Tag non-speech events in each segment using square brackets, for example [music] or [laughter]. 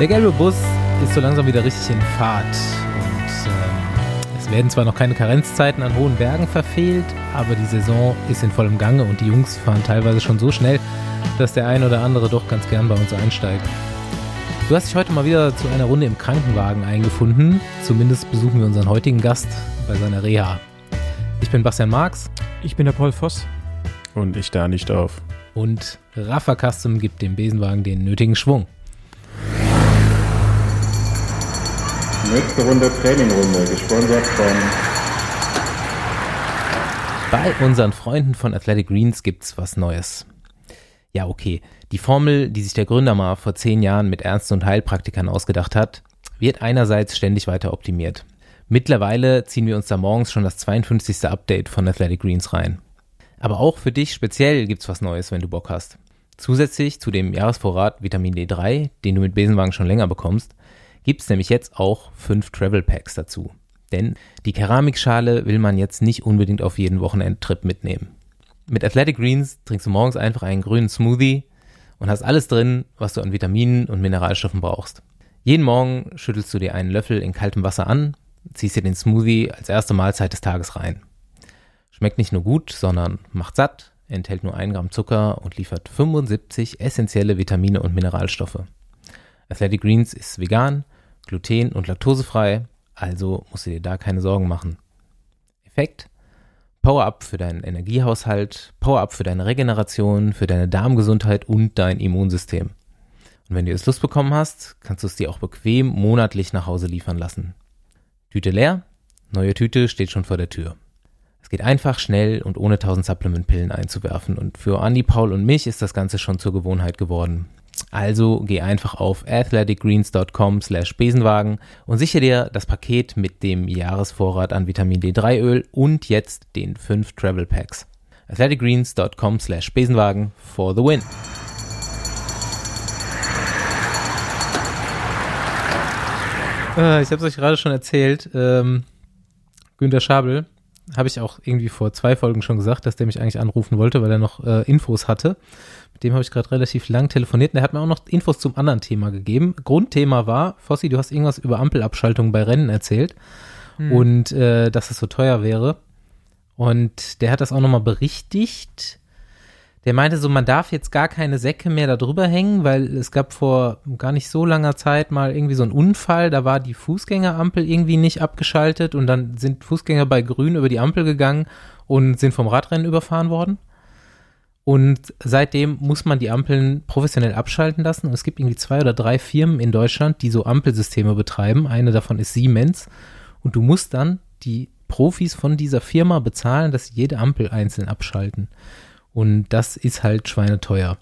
Der gelbe Bus ist so langsam wieder richtig in Fahrt. Und ähm, es werden zwar noch keine Karenzzeiten an hohen Bergen verfehlt, aber die Saison ist in vollem Gange und die Jungs fahren teilweise schon so schnell, dass der ein oder andere doch ganz gern bei uns einsteigt. Du hast dich heute mal wieder zu einer Runde im Krankenwagen eingefunden. Zumindest besuchen wir unseren heutigen Gast bei seiner Reha. Ich bin Bastian Marx. Ich bin der Paul Voss. Und ich da nicht auf. Und Rafa Custom gibt dem Besenwagen den nötigen Schwung. Nächste Runde Trainingrunde, gesponsert von. Bei unseren Freunden von Athletic Greens gibt's was Neues. Ja, okay. Die Formel, die sich der Gründer mal vor zehn Jahren mit Ärzten und Heilpraktikern ausgedacht hat, wird einerseits ständig weiter optimiert. Mittlerweile ziehen wir uns da morgens schon das 52. Update von Athletic Greens rein. Aber auch für dich speziell gibt's was Neues, wenn du Bock hast. Zusätzlich zu dem Jahresvorrat Vitamin D3, den du mit Besenwagen schon länger bekommst, gibt's nämlich jetzt auch fünf Travel Packs dazu. Denn die Keramikschale will man jetzt nicht unbedingt auf jeden Wochenendtrip mitnehmen. Mit Athletic Greens trinkst du morgens einfach einen grünen Smoothie und hast alles drin, was du an Vitaminen und Mineralstoffen brauchst. Jeden Morgen schüttelst du dir einen Löffel in kaltem Wasser an, ziehst dir den Smoothie als erste Mahlzeit des Tages rein. Schmeckt nicht nur gut, sondern macht satt, enthält nur 1 Gramm Zucker und liefert 75 essentielle Vitamine und Mineralstoffe. Athletic Greens ist vegan, gluten- und laktosefrei, also musst du dir da keine Sorgen machen. Effekt? Power-Up für deinen Energiehaushalt, Power-Up für deine Regeneration, für deine Darmgesundheit und dein Immunsystem. Und wenn du jetzt Lust bekommen hast, kannst du es dir auch bequem monatlich nach Hause liefern lassen. Tüte leer, neue Tüte steht schon vor der Tür. Es geht einfach, schnell und ohne tausend Supplementpillen einzuwerfen und für Andi, Paul und mich ist das Ganze schon zur Gewohnheit geworden. Also geh einfach auf athleticgreens.com slash Besenwagen und sichere dir das Paket mit dem Jahresvorrat an Vitamin D3 Öl und jetzt den 5 Travel Packs. athleticgreens.com slash Besenwagen for the win. Äh, ich habe es euch gerade schon erzählt. Ähm, Günter Schabel habe ich auch irgendwie vor zwei Folgen schon gesagt, dass der mich eigentlich anrufen wollte, weil er noch äh, Infos hatte. Dem habe ich gerade relativ lang telefoniert und er hat mir auch noch Infos zum anderen Thema gegeben. Grundthema war, Fossi, du hast irgendwas über Ampelabschaltung bei Rennen erzählt hm. und äh, dass es so teuer wäre. Und der hat das auch nochmal berichtigt. Der meinte so, man darf jetzt gar keine Säcke mehr da drüber hängen, weil es gab vor gar nicht so langer Zeit mal irgendwie so einen Unfall, da war die Fußgängerampel irgendwie nicht abgeschaltet und dann sind Fußgänger bei Grün über die Ampel gegangen und sind vom Radrennen überfahren worden. Und seitdem muss man die Ampeln professionell abschalten lassen. Und es gibt irgendwie zwei oder drei Firmen in Deutschland, die so Ampelsysteme betreiben. Eine davon ist Siemens. Und du musst dann die Profis von dieser Firma bezahlen, dass sie jede Ampel einzeln abschalten. Und das ist halt schweineteuer.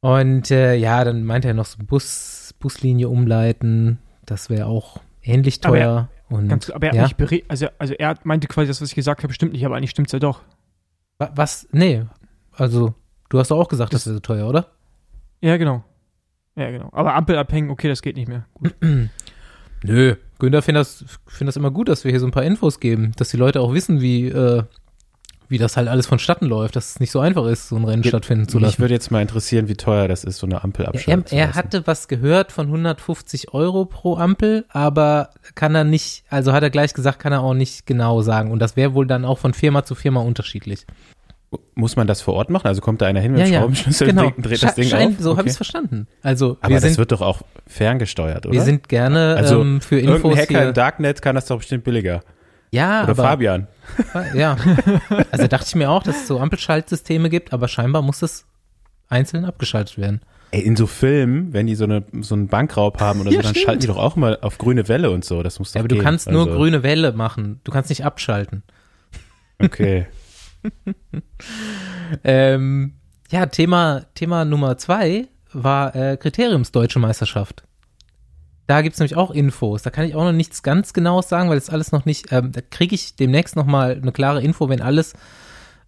Und äh, ja, dann meinte er noch so Bus, Buslinie umleiten. Das wäre auch ähnlich teuer. Aber er, und, ganz, aber er ja? also, also er meinte quasi, das, was ich gesagt habe, stimmt nicht, aber eigentlich stimmt es ja doch. Was? Nee, also, du hast doch auch gesagt, das, das ist so teuer, oder? Ja, genau. Ja, genau. Aber Ampel abhängen, okay, das geht nicht mehr. Gut. [clears throat] Nö, Günther findet das, find das immer gut, dass wir hier so ein paar Infos geben, dass die Leute auch wissen, wie, äh, wie das halt alles vonstatten läuft, dass es nicht so einfach ist, so ein Rennen stattfinden zu lassen. Mich würde jetzt mal interessieren, wie teuer das ist, so eine Ampel abschalten Er, er hatte was gehört von 150 Euro pro Ampel, aber kann er nicht, also hat er gleich gesagt, kann er auch nicht genau sagen. Und das wäre wohl dann auch von Firma zu Firma unterschiedlich. Muss man das vor Ort machen? Also kommt da einer hin mit ja, ja. Schraubenschlüssel genau. und dreht das Ding Schein, auf? So okay. habe ich es verstanden. Also Aber das sind, wird doch auch ferngesteuert, oder? Wir sind gerne also, ähm, für Infos irgendein Hacker hier. im Darknet kann das doch bestimmt billiger. Ja, Oder aber, Fabian. Ja. [laughs] Also dachte ich mir auch, dass es so Ampelschaltsysteme gibt, aber scheinbar muss das einzeln abgeschaltet werden. Ey, in so Filmen, wenn die so, eine, so einen Bankraub haben oder ja, so, dann stimmt. schalten die doch auch mal auf grüne Welle und so. Das muss doch ja, aber gehen. du kannst also. nur grüne Welle machen. Du kannst nicht abschalten. Okay. [laughs] ähm, ja, Thema, Thema Nummer zwei war äh, Kriteriumsdeutsche Meisterschaft. Da gibt es nämlich auch Infos. Da kann ich auch noch nichts ganz Genaues sagen, weil das alles noch nicht, ähm, da kriege ich demnächst nochmal eine klare Info, wenn alles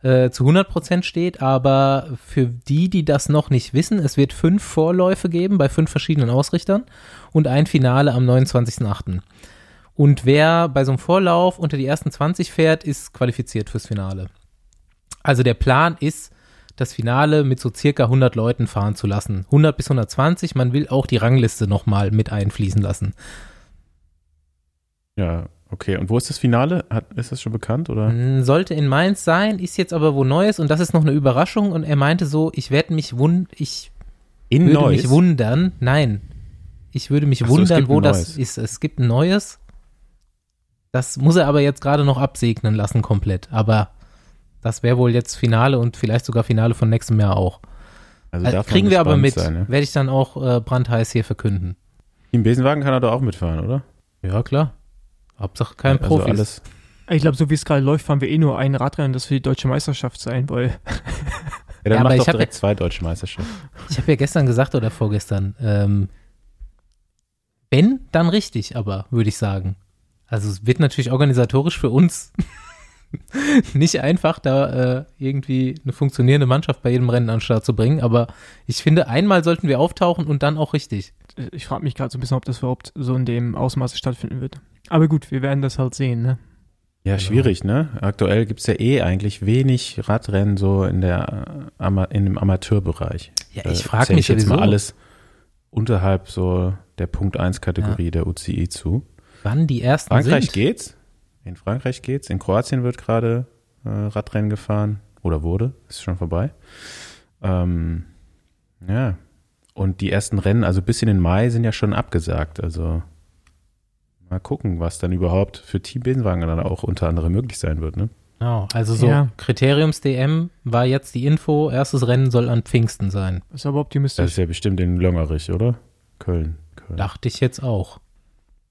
äh, zu 100% steht. Aber für die, die das noch nicht wissen, es wird fünf Vorläufe geben bei fünf verschiedenen Ausrichtern und ein Finale am 29.08. Und wer bei so einem Vorlauf unter die ersten 20 fährt, ist qualifiziert fürs Finale. Also der Plan ist, das Finale mit so circa 100 Leuten fahren zu lassen. 100 bis 120. Man will auch die Rangliste nochmal mit einfließen lassen. Ja, okay. Und wo ist das Finale? Hat, ist das schon bekannt oder? Mm, Sollte in Mainz sein, ist jetzt aber wo Neues und das ist noch eine Überraschung. Und er meinte so, ich werde mich wund, ich In würde Neuss? mich wundern. Nein, ich würde mich so, wundern, wo das neues. ist. Es gibt ein neues. Das muss er aber jetzt gerade noch absegnen lassen komplett. Aber das wäre wohl jetzt Finale und vielleicht sogar Finale von nächstem Jahr auch. Also Also kriegen wir aber mit. Sein, ne? Werde ich dann auch äh, brandheiß hier verkünden. Team Besenwagen kann er doch auch mitfahren, oder? Ja, klar. Hauptsache kein also Profi. alles. Ich glaube, so wie es gerade läuft, fahren wir eh nur ein Radrennen, das für die deutsche Meisterschaft sein, weil Ja, dann [laughs] Ja, ich doch direkt zwei deutsche Meisterschaften. Ich habe ja gestern gesagt oder vorgestern, ähm, wenn, dann richtig, aber würde ich sagen. Also es wird natürlich organisatorisch für uns [laughs] nicht einfach, da äh, irgendwie eine funktionierende Mannschaft bei jedem Rennen an den Start zu bringen, aber ich finde, einmal sollten wir auftauchen und dann auch richtig. äh, ich frage mich gerade so ein bisschen, ob das überhaupt so in dem Ausmaße stattfinden wird. Aber gut, wir werden das halt sehen, ne? Ja, Genau. schwierig, ne? Aktuell gibt's ja eh eigentlich wenig Radrennen so in der äh, in dem Amateurbereich. Ja, ich frage mich jetzt sowieso, mal alles unterhalb so der Punkt 1 Kategorie der UCI zu. wann die ersten Frankreich sind. geht's. In Frankreich geht's. In Kroatien wird gerade äh, Radrennen gefahren. Oder wurde. Ist schon vorbei. Ähm, ja. Und die ersten Rennen, also bis in den Mai, sind ja schon abgesagt. Also mal gucken, was dann überhaupt für Team Besenwagen dann auch unter anderem möglich sein wird. Ne? Genau, also so Ja. Kriteriums-DM war jetzt die Info, erstes Rennen soll an Pfingsten sein. Ist aber Das optimistisch. ist ja bestimmt in Löngerich, oder? Köln. Köln. Dachte ich jetzt auch.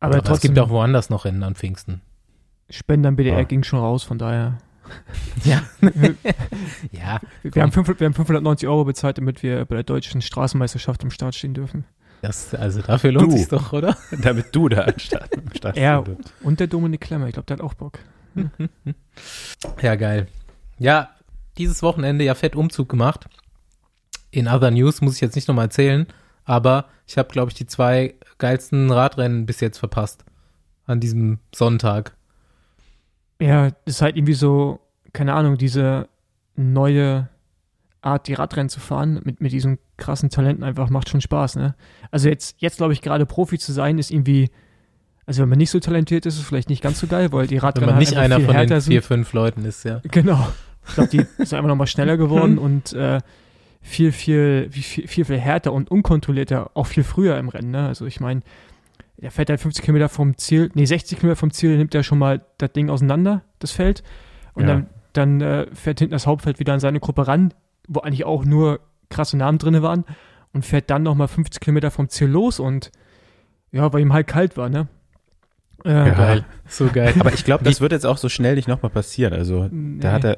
aber, Aber es trotzdem, gibt auch woanders noch Rennen an Pfingsten. Spenden am BDR Ah. ging schon raus, von daher. [laughs] Ja. [laughs] ja, Wir haben, 500, wir haben 590 Euro bezahlt, damit wir bei der deutschen Straßenmeisterschaft am Start stehen dürfen. das, also dafür lohnt sich doch, oder? [laughs] Damit du da am Start, am Start Ja. stehen Und der Dominik Klemmer, ich glaube, der hat auch Bock. Ja, geil. Ja, dieses Wochenende ja fett Umzug gemacht. In Other News muss ich jetzt nicht nochmal erzählen, aber ich habe, glaube ich, die zwei geilsten Radrennen bis jetzt verpasst. An diesem Sonntag. Ja, das ist halt irgendwie so, keine Ahnung, diese neue Art, die Radrennen zu fahren, mit, mit diesen krassen Talenten einfach macht schon Spaß, ne? Also jetzt, jetzt glaube ich, gerade Profi zu sein, ist irgendwie, also wenn man nicht so talentiert ist, ist es vielleicht nicht ganz so geil, weil die Wenn Radrennen man nicht halt einfach einer von den sind. vier, fünf Leuten ist, ja. Genau. Ich glaube, die [laughs] ist einfach nochmal schneller geworden und äh, viel, viel, viel, viel, viel härter und unkontrollierter, auch viel früher im Rennen. Ne? Also ich meine, der fährt halt 50 Kilometer vom Ziel, nee, 60 Kilometer vom Ziel, nimmt er schon mal das Ding auseinander, das Feld. Und Ja. dann, dann äh, fährt hinten das Hauptfeld wieder an seine Gruppe ran, wo eigentlich auch nur krasse Namen drin waren. Und fährt dann nochmal 50 Kilometer vom Ziel los und ja, weil ihm halt kalt war, ne? Äh, Ja. Geil. So geil. Aber ich glaube, das wird jetzt auch so schnell nicht nochmal passieren. Also Nee. da hat er,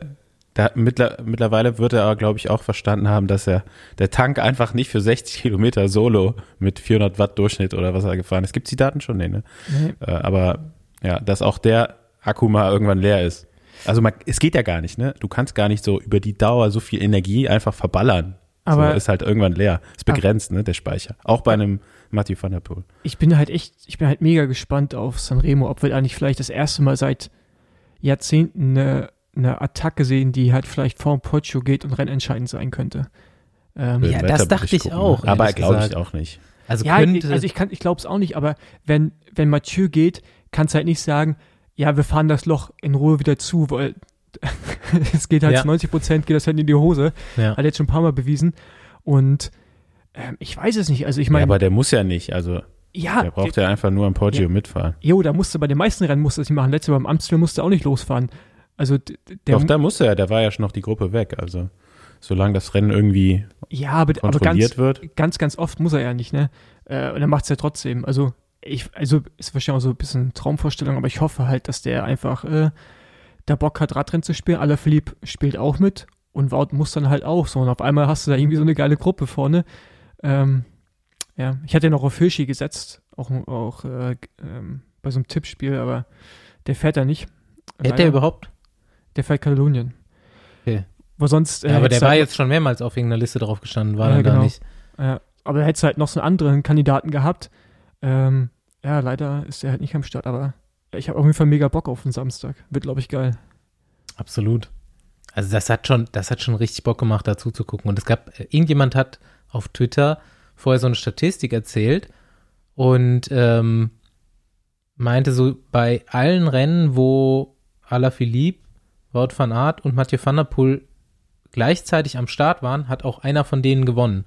da mittler, mittlerweile wird er, glaube ich, auch verstanden haben, dass er der Tank einfach nicht für 60 Kilometer Solo mit 400 Watt Durchschnitt oder was er gefahren ist. Gibt's die Daten schon? Nee, ne? Nee. Äh, aber ja, dass auch der Akku mal irgendwann leer ist. Also man, es geht ja gar nicht, ne? Du kannst gar nicht so über die Dauer so viel Energie einfach verballern. Aber- so, ist halt irgendwann leer. Ist begrenzt, ne, der Speicher. Auch bei einem Matthew van der Poel. ich bin halt echt, ich bin halt mega gespannt auf Sanremo, ob wir eigentlich vielleicht das erste Mal seit Jahrzehnten eine, eine Attacke sehen, die halt vielleicht vor dem Poggio geht und rennentscheidend sein könnte. Ähm, Ja, das dachte ich auch, Ne? Aber glaube ich auch nicht. Also ja, könnte, ich, also ich kann, ich glaube es auch nicht, aber wenn, wenn Mathieu geht, kannst du halt nicht sagen, ja, wir fahren das Loch in Ruhe wieder zu, weil [laughs] es geht halt Ja. zu 90 Prozent, geht das halt in die Hose. ja. Hat er jetzt schon ein paar Mal bewiesen. Und ähm, ich weiß es nicht. Also ich ja, meine, aber der muss ja nicht. Also ja, der braucht ja einfach nur am Poggio mitfahren. Jo, da musste bei den meisten Rennen musste das nicht machen. Letztes Mal beim Amstel musste er auch nicht losfahren. Also der, Doch, da musste er. Da war ja schon noch die Gruppe weg. Also solange das Rennen irgendwie ja, aber, aber kontrolliert ganz, wird. ganz, ganz oft muss er ja nicht, ne? Äh, und er macht es ja trotzdem. Also ich, also ist wahrscheinlich auch so ein bisschen Traumvorstellung, aber ich hoffe halt, dass der einfach äh, da Bock hat, Radrennen zu spielen. Alaphilippe spielt auch mit und Wout muss dann halt auch so. Und auf einmal hast du da irgendwie so eine geile Gruppe vorne. Ähm, ja, ich hatte ja noch auf Hirschi gesetzt, auch, auch äh, ähm, bei so einem Tippspiel, aber der fährt da nicht. Hätte er überhaupt? Der fährt Katalonien. Okay. Wo sonst. äh, Ja, aber der hättest war halt- jetzt schon mehrmals auf irgendeiner Liste drauf gestanden, war Ja, er da genau. nicht. Ja, aber da hättest du halt noch so einen anderen Kandidaten gehabt. Ähm, ja, leider ist er halt nicht am Start, aber ich habe auf jeden Fall mega Bock auf den Samstag. Wird, glaube ich, geil. Absolut. Also das hat schon, das hat schon richtig Bock gemacht, dazu zu gucken. Und es gab, äh, irgendjemand hat auf Twitter vorher so eine Statistik erzählt und ähm, meinte so, bei allen Rennen, wo Alaphilippe, Wout van Aert und Mathieu van der Poel gleichzeitig am Start waren, hat auch einer von denen gewonnen.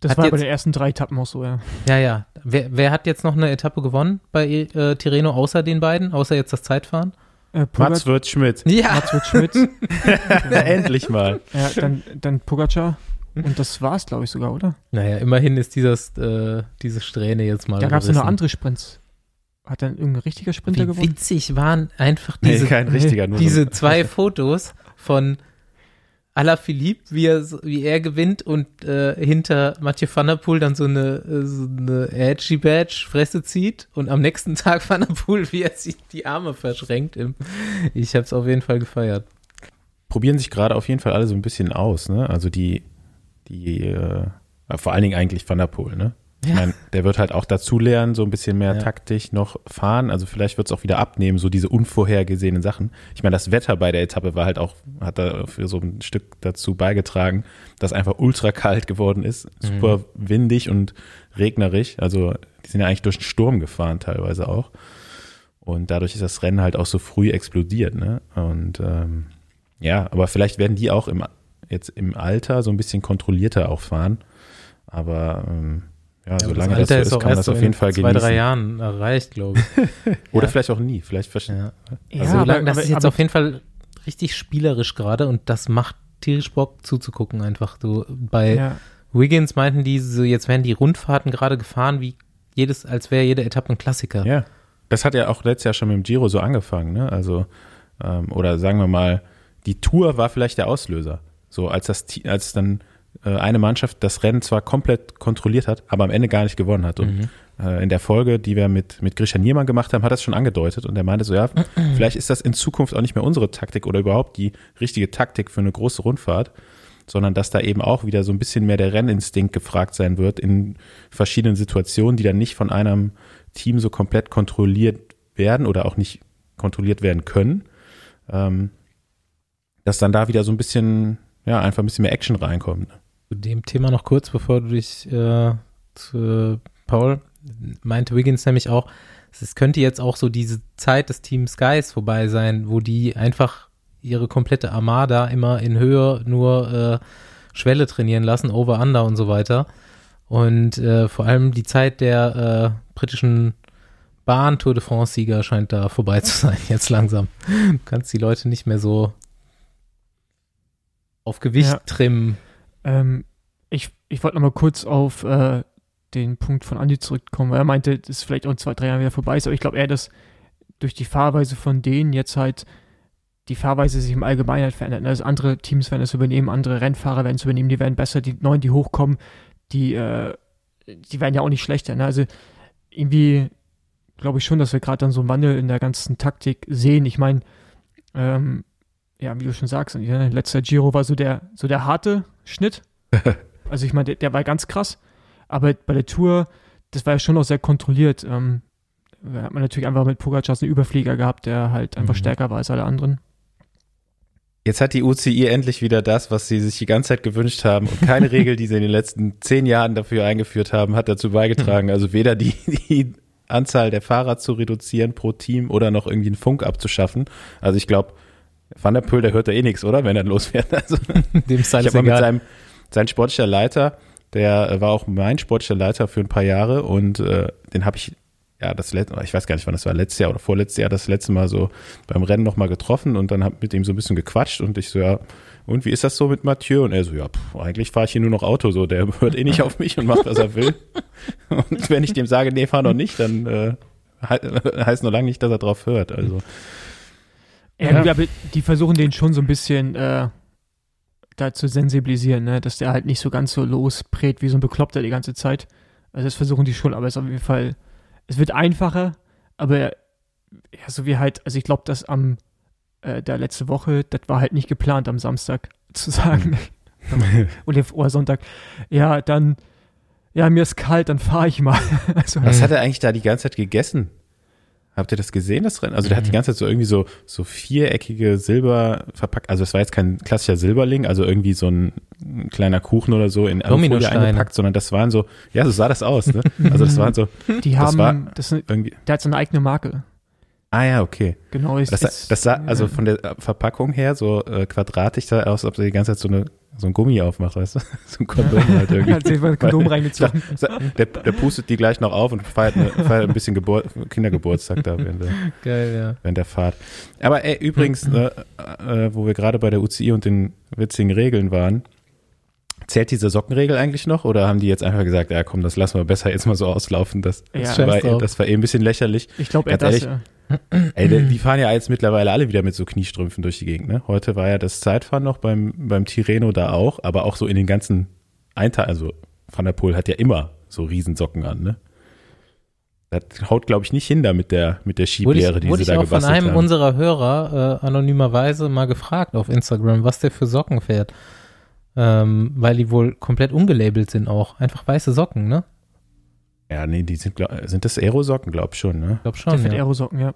Das Hat war jetzt- bei den ersten drei Etappen auch so, ja. Ja, ja. Wer, wer hat jetzt noch eine Etappe gewonnen bei äh, Tirreno außer den beiden, außer jetzt das Zeitfahren? Äh, Mats Pogac, wird Schmidt. Ja. Mats wird Schmidt, [laughs] Endlich mal. ja, dann, dann Pogacar. Und das war's, glaube ich, sogar, oder? Naja, immerhin ist dieses, äh, diese Strähne jetzt mal Da gab es noch gerissen. andere Sprints. Hat dann irgendein richtiger Sprinter Wie gewonnen? witzig waren einfach Nee, diese, kein richtiger, nur diese so. zwei [laughs] Fotos von Alaphilippe, wie er, wie er gewinnt und äh, hinter Mathieu van der Poel dann so eine, äh, so eine Edgy Badge Fresse zieht und am nächsten [laughs] Tag Van der Poel, wie er sich die Arme verschränkt. Im, ich habe es auf jeden Fall gefeiert. probieren sich gerade auf jeden Fall alle so ein bisschen aus, ne? Also die, die, äh, vor allen Dingen eigentlich Van der Poel, ne? Ich meine, der wird halt auch dazu lernen, so ein bisschen mehr Ja. taktisch noch fahren. Also vielleicht wird es auch wieder abnehmen, so diese unvorhergesehenen Sachen. Ich meine, das Wetter bei der Etappe war halt auch, hat da für so ein Stück dazu beigetragen, dass einfach ultra kalt geworden ist, super windig und regnerisch. Also die sind ja eigentlich durch den Sturm gefahren teilweise auch. Und dadurch ist das Rennen halt auch so früh explodiert, ne? Und ähm, ja, aber vielleicht werden die auch im, jetzt im Alter so ein bisschen kontrollierter auch fahren. Aber ähm, ja, Ja, aber solange das, so ist, kann man das auf jeden in Fall zwei, genießen. drei Jahren erreicht, glaube ich. [laughs] Oder Ja. vielleicht auch nie. Vielleicht. Ja. Ja, Also aber- lang, das aber- ist jetzt aber- auf jeden Fall richtig spielerisch gerade und das macht tierisch Bock zuzugucken einfach. So bei Ja, Wiggins meinten die so, jetzt werden die Rundfahrten gerade gefahren, wie jedes, als wäre jede Etappe ein Klassiker. Ja. Das hat ja auch letztes Jahr schon mit dem Giro so angefangen, ne? Also, ähm, oder sagen wir mal, die Tour war vielleicht der Auslöser. So, als das, als dann eine Mannschaft das Rennen zwar komplett kontrolliert hat, aber am Ende gar nicht gewonnen hat. Und äh, in der Folge, die wir mit, mit Grisha Niermann gemacht haben, hat das schon angedeutet und er meinte so, ja, [clears throat] vielleicht ist das in Zukunft auch nicht mehr unsere Taktik oder überhaupt die richtige Taktik für eine große Rundfahrt, sondern dass da eben auch wieder so ein bisschen mehr der Renninstinkt gefragt sein wird in verschiedenen Situationen, die dann nicht von einem Team so komplett kontrolliert werden oder auch nicht kontrolliert werden können, ähm, dass dann da wieder so ein bisschen, ja, einfach ein bisschen mehr Action reinkommt. Zu dem Thema noch kurz, bevor du dich äh, zu Paul meinte Wiggins nämlich auch, es könnte jetzt auch so diese Zeit des Team Skies vorbei sein, wo die einfach ihre komplette Armada immer in Höhe nur äh, Schwelle trainieren lassen, over under und so weiter. Und äh, vor allem die Zeit der äh, britischen Bahn Tour de France Sieger scheint da vorbei zu sein [laughs] jetzt langsam. Du kannst die Leute nicht mehr so auf Gewicht Ja. trimmen. Ähm, ich, ich wollte noch mal kurz auf äh, den Punkt von Andi zurückkommen, weil er meinte, dass vielleicht auch in zwei, drei Jahren wieder vorbei ist, aber ich glaube eher, dass durch die Fahrweise von denen jetzt halt die Fahrweise sich im Allgemeinen halt verändert. Also andere Teams werden es übernehmen, andere Rennfahrer werden es übernehmen, die werden besser, die neuen, die hochkommen, die, äh, die werden ja auch nicht schlechter. Ne? Also irgendwie glaube ich schon, dass wir gerade dann so einen Wandel in der ganzen Taktik sehen. Ich meine, ähm, ja, wie du schon sagst, ja, letzter Giro war so der, so der harte Schnitt. [laughs] Also ich meine, der, der war ganz krass, aber bei der Tour, das war ja schon auch sehr kontrolliert. Ähm, da hat man natürlich einfach mit Pogacar einen Überflieger gehabt, der halt einfach Mhm. stärker war als alle anderen. Jetzt hat die UCI endlich wieder das, was sie sich die ganze Zeit gewünscht haben. Und keine [laughs] Regel, die sie in den letzten zehn Jahren dafür eingeführt haben, hat dazu beigetragen. Also weder die, die Anzahl der Fahrer zu reduzieren pro Team oder noch irgendwie einen Funk abzuschaffen. Also ich glaube, Van der Poel, der hört da eh nichts, oder? Wenn er losfährt. [laughs] Also Dem ist ich alles habe mal mit seinem sein sportlicher Leiter, der war auch mein sportlicher Leiter für ein paar Jahre und äh, den habe ich ja das letzte, ich weiß gar nicht, wann das war, letztes Jahr oder vorletztes Jahr das letzte Mal so beim Rennen nochmal getroffen und dann habe mit ihm so ein bisschen gequatscht und ich so ja und wie ist das so mit Mathieu und er so ja pff, eigentlich fahre ich hier nur noch Auto so, der [laughs] hört eh nicht auf mich und macht was er will [laughs] und wenn ich dem sage nee fahr noch nicht, dann äh, he- heißt noch lange nicht, dass er drauf hört. Also Ja, Ja. die versuchen den schon so ein bisschen äh, da zu sensibilisieren, ne? dass der halt nicht so ganz so losprät wie so ein Bekloppter die ganze Zeit. Also das versuchen die schon, aber es ist auf jeden Fall, es wird einfacher, aber ja, so wie halt, also ich glaube, dass am äh, der letzte Woche, das war halt nicht geplant am Samstag [laughs] zu sagen. oder, oder Sonntag. Ja, dann, ja, mir ist kalt, dann fahre ich mal. [laughs] also, was hat er eigentlich da die ganze Zeit gegessen? Habt ihr das gesehen, das Rennen? Also der hat die Mhm. ganze Zeit so irgendwie so, so viereckige Silber verpackt. Also es war jetzt kein klassischer Silberling, also irgendwie so ein, ein kleiner Kuchen oder so in Dominosteine. eingepackt, sondern das waren so, ja, so sah das aus, ne? Also das waren so Die Das haben, war- das, ist- irgendwie, der hat seine eigene Marke. Ah ja, okay. Genau. Ist, Das, ist, das sah also von der Verpackung her so äh, quadratisch da aus, ob sie die ganze Zeit so eine so ein Gummi aufmacht, weißt du? [laughs] So ein Kondom [laughs] halt irgendwie. hat sich ein Kondom reingezogen. [laughs] Der, der pustet die gleich noch auf und feiert, eine, feiert ein bisschen Gebur Kindergeburtstag da während der, Geil, ja. während der Fahrt. Aber ey, übrigens, äh, [clears throat] äh, wo wir gerade bei der UCI und den witzigen Regeln waren, zählt diese Sockenregel eigentlich noch oder haben die jetzt einfach gesagt, ja komm, das lassen wir besser jetzt mal so auslaufen? Das, Ja. das, war, drauf. das war eh ein bisschen lächerlich. Ich glaube, er Ganz das, ehrlich, ja. Ey, die, die fahren ja jetzt mittlerweile alle wieder mit so Kniestrümpfen durch die Gegend. Ne? Heute war ja das Zeitfahren noch beim, beim Tireno da auch, aber auch so in den ganzen Einteilen. Also Van der Poel hat ja immer so Riesensocken an. Ne? Das haut, glaube ich, nicht hin da mit der, mit der Wurde Skiblehre, ich, die wurde sie ich da auch von gebastelt einem haben. unserer Hörer äh, anonymerweise mal gefragt auf Instagram, was der für Socken fährt. Ähm, weil die wohl komplett ungelabelt sind auch. Einfach weiße Socken, ne? Ja, nee, die sind, glaub, sind das Aerosocken, glaub ich schon. Ne? Ich glaube Der schon. fährt Ja. Aerosocken, ja.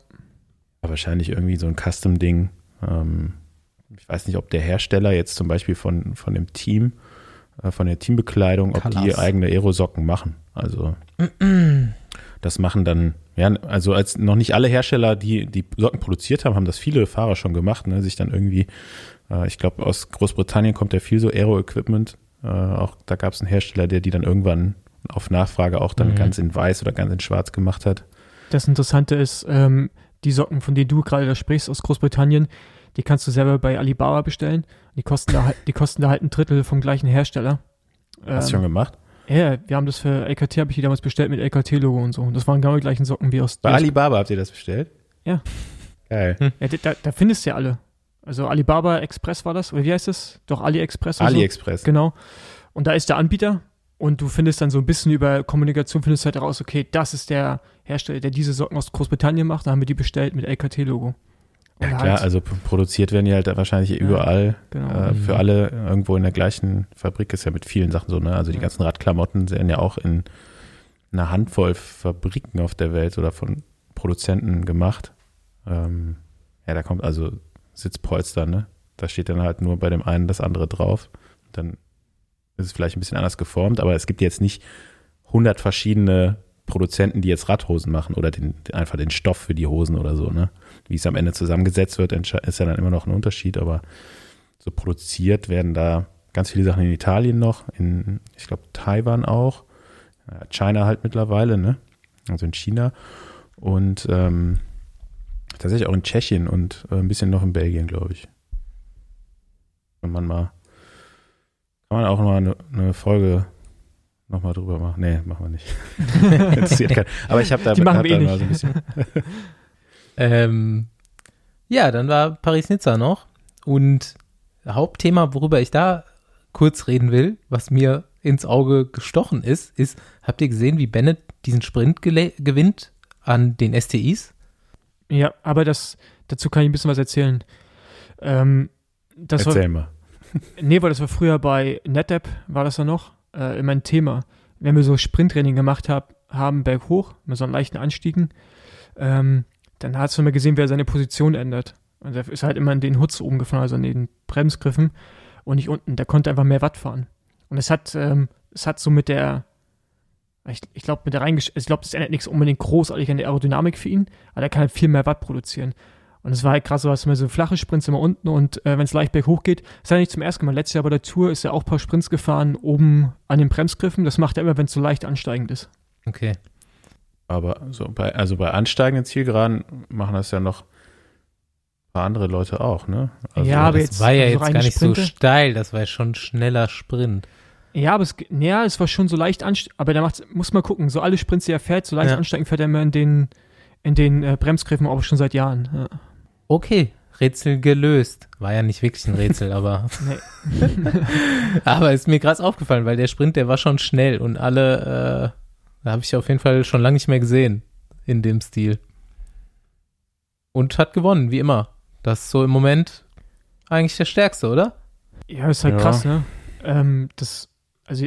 Ja, wahrscheinlich irgendwie so ein Custom-Ding. Ähm, ich weiß nicht, ob der Hersteller jetzt zum Beispiel von, von dem Team, äh, von der Teambekleidung, ob die Colors. eigene Aerosocken machen. Also das machen dann, ja, also als noch nicht alle Hersteller, die die Socken produziert haben, haben das viele Fahrer schon gemacht, ne, sich dann irgendwie, äh, ich glaube aus Großbritannien kommt ja viel so Aero-Equipment. Äh, auch da gab es einen Hersteller, der die dann irgendwann auf Nachfrage auch dann Mhm. ganz in weiß oder ganz in schwarz gemacht hat. Das Interessante ist, ähm, die Socken, von denen du gerade da sprichst, aus Großbritannien, die kannst du selber bei Alibaba bestellen. Die kosten da halt, die kosten da halt ein Drittel vom gleichen Hersteller. Hast du Ähm, schon gemacht? Ja, wir haben das für LKT, habe ich die damals bestellt mit LKT-Logo und so. Und das waren genau die gleichen Socken wie aus. Bei Alibaba habt ihr das bestellt? Ja. Geil. Ja, da, da findest du ja alle. Also Alibaba Express war das, oder wie heißt das? Doch AliExpress AliExpress. so. Genau. Und da ist der Anbieter und du findest dann so ein bisschen über Kommunikation, findest halt heraus, okay, das ist der Hersteller, der diese Socken aus Großbritannien macht. Da haben wir die bestellt mit LKT-Logo. Ja klar, halt, also produziert werden die halt wahrscheinlich überall, genau. äh, für Mhm. alle irgendwo in der gleichen Fabrik, ist ja mit vielen Sachen so, ne? Also die Ja. ganzen Radklamotten werden ja auch in einer Handvoll Fabriken auf der Welt oder von Produzenten gemacht. Ähm, ja, da kommt also Sitzpolster, ne? Da steht dann halt nur bei dem einen das andere drauf. Dann ist vielleicht ein bisschen anders geformt, aber es gibt jetzt nicht 100 verschiedene Produzenten, die jetzt Radhosen machen oder den, einfach den Stoff für die Hosen oder so, ne? Wie es am Ende zusammengesetzt wird, ist ja dann immer noch ein Unterschied, aber so produziert werden da ganz viele Sachen in Italien noch, in, ich glaube, Taiwan auch, China halt mittlerweile, ne? Also in China und ähm, tatsächlich auch in Tschechien und äh, ein bisschen noch in Belgien, glaube ich. Wenn man mal, kann man auch mal eine, eine Folge nochmal drüber machen. Nee, machen wir nicht. [laughs] Interessiert keinen. Aber ich habe da, Die machen hab wir da eh mal nicht. so ein bisschen [laughs] Ähm, ja, dann war Paris-Nizza noch. Und Hauptthema, worüber ich da kurz reden will, was mir ins Auge gestochen ist, ist, habt ihr gesehen, wie Bennett diesen Sprint gewinnt an den STIs? Ja, aber das, dazu kann ich ein bisschen was erzählen. Ähm, das war, Erzähl mal. Nee, weil das war früher bei NetApp, war das ja noch, äh, immer ein Thema. Wenn wir so Sprinttraining gemacht hab, haben, berghoch, mit so einen leichten Anstiegen, ähm, dann hast du immer gesehen, wer seine Position ändert. Und der ist halt immer in den Hutz oben gefahren, also in den Bremsgriffen und nicht unten. Der konnte einfach mehr Watt fahren. Und es hat, ähm, es hat so mit der, ich, ich glaube, mit der reingesch ich glaube, das ändert nichts unbedingt großartig an der Aerodynamik für ihn, aber der kann halt viel mehr Watt produzieren. Und es war halt krass, so hast du immer so flache Sprints immer unten und äh, wenn es leicht berghoch geht, ist ja nicht zum ersten Mal. Letztes Jahr bei der Tour ist er auch ein paar Sprints gefahren oben an den Bremsgriffen. Das macht er immer, wenn es so leicht ansteigend ist. Okay. Aber so bei, also bei ansteigenden Zielgeraden machen das ja noch ein paar andere Leute auch, ne? Also, Ja, aber das jetzt war ja jetzt gar nicht Sprinte? so steil, das war ja schon ein schneller Sprint. Ja, aber es, ja, es war schon so leicht ansteigend. Aber da macht's, muss man gucken. So alle Sprints, die er fährt, so leicht Ja. ansteigend fährt er immer in den, in den äh, Bremsgriffen, auch schon seit Jahren. Ja. Okay, Rätsel gelöst. War ja nicht wirklich ein Rätsel, aber, [laughs] Nee. [laughs] aber ist mir krass aufgefallen, weil der Sprint, der war schon schnell und alle, äh, da habe ich auf jeden Fall schon lange nicht mehr gesehen in dem Stil. Und hat gewonnen, wie immer. Das ist so im Moment eigentlich der Stärkste, oder? Ja, ist halt Ja. krass, ne? Ähm, das, also,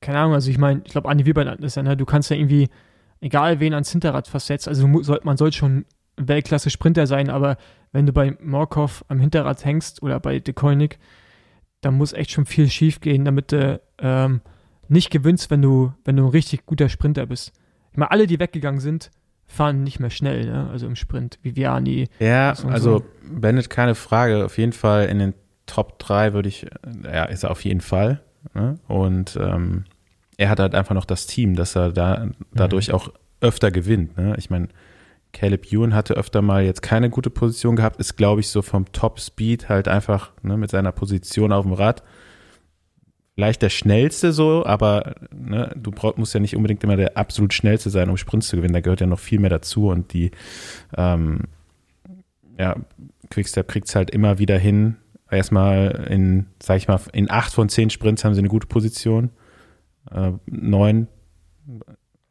keine Ahnung, also ich meine, ich glaube, Andi Wiebert ist ja, ne, du kannst ja irgendwie, egal wen ans Hinterrad versetzt, also soll, man soll schon Weltklasse-Sprinter sein, aber wenn du bei Morkov am Hinterrad hängst oder bei De Koenig, dann muss echt schon viel schief gehen, damit du ähm, nicht gewinnst, wenn du, wenn du ein richtig guter Sprinter bist. Ich meine, alle, die weggegangen sind, fahren nicht mehr schnell, ne? also im Sprint. Viviani, Ja, also so. Bennett, keine Frage. Auf jeden Fall in den Top 3 würde ich, ja, ist er auf jeden Fall. Ne? Und ähm, er hat halt einfach noch das Team, dass er da dadurch auch öfter gewinnt. Ne? Ich meine, Caleb Ewan hatte öfter mal jetzt keine gute Position gehabt, ist, glaube ich, so vom Top Speed halt einfach ne, mit seiner Position auf dem Rad vielleicht der schnellste so, aber ne, du brauch, musst ja nicht unbedingt immer der absolut schnellste sein, um Sprints zu gewinnen. Da gehört ja noch viel mehr dazu und die ähm, ja, Quickstep kriegt es halt immer wieder hin. Erstmal in, sag ich mal, in acht von zehn Sprints haben sie eine gute Position. Äh, neun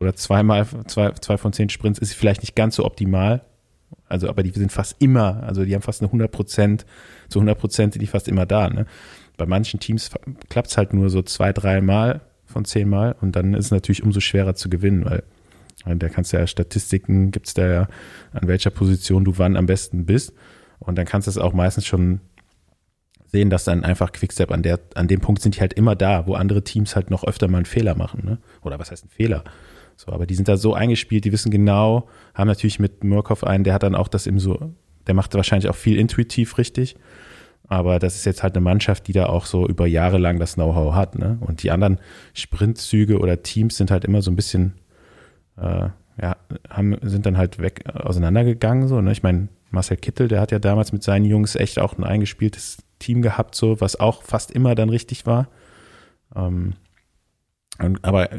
oder zweimal, zwei, zwei von zehn Sprints ist vielleicht nicht ganz so optimal. Also, aber die sind fast immer, also die haben fast eine 100 Prozent, zu 100 Prozent sind die fast immer da. Ne? Bei manchen Teams klappt es halt nur so zwei, drei Mal von zehn Mal und dann ist es natürlich umso schwerer zu gewinnen, weil da kannst du ja Statistiken, gibt's da ja, an welcher Position du wann am besten bist. Und dann kannst du es auch meistens schon sehen, dass dann einfach Quickstep an der, an dem Punkt sind die halt immer da, wo andere Teams halt noch öfter mal einen Fehler machen, ne? Oder was heißt ein Fehler? So, aber die sind da so eingespielt, die wissen genau, haben natürlich mit Murkoff einen, der hat dann auch das im so, der macht wahrscheinlich auch viel intuitiv richtig. Aber das ist jetzt halt eine Mannschaft, die da auch so über Jahre lang das Know-how hat, ne? Und die anderen Sprintzüge oder Teams sind halt immer so ein bisschen, äh, ja, haben, sind dann halt weg äh, auseinandergegangen, so, ne? Ich meine, Marcel Kittel, der hat ja damals mit seinen Jungs echt auch ein eingespieltes Team gehabt, so, was auch fast immer dann richtig war. Ähm, und, aber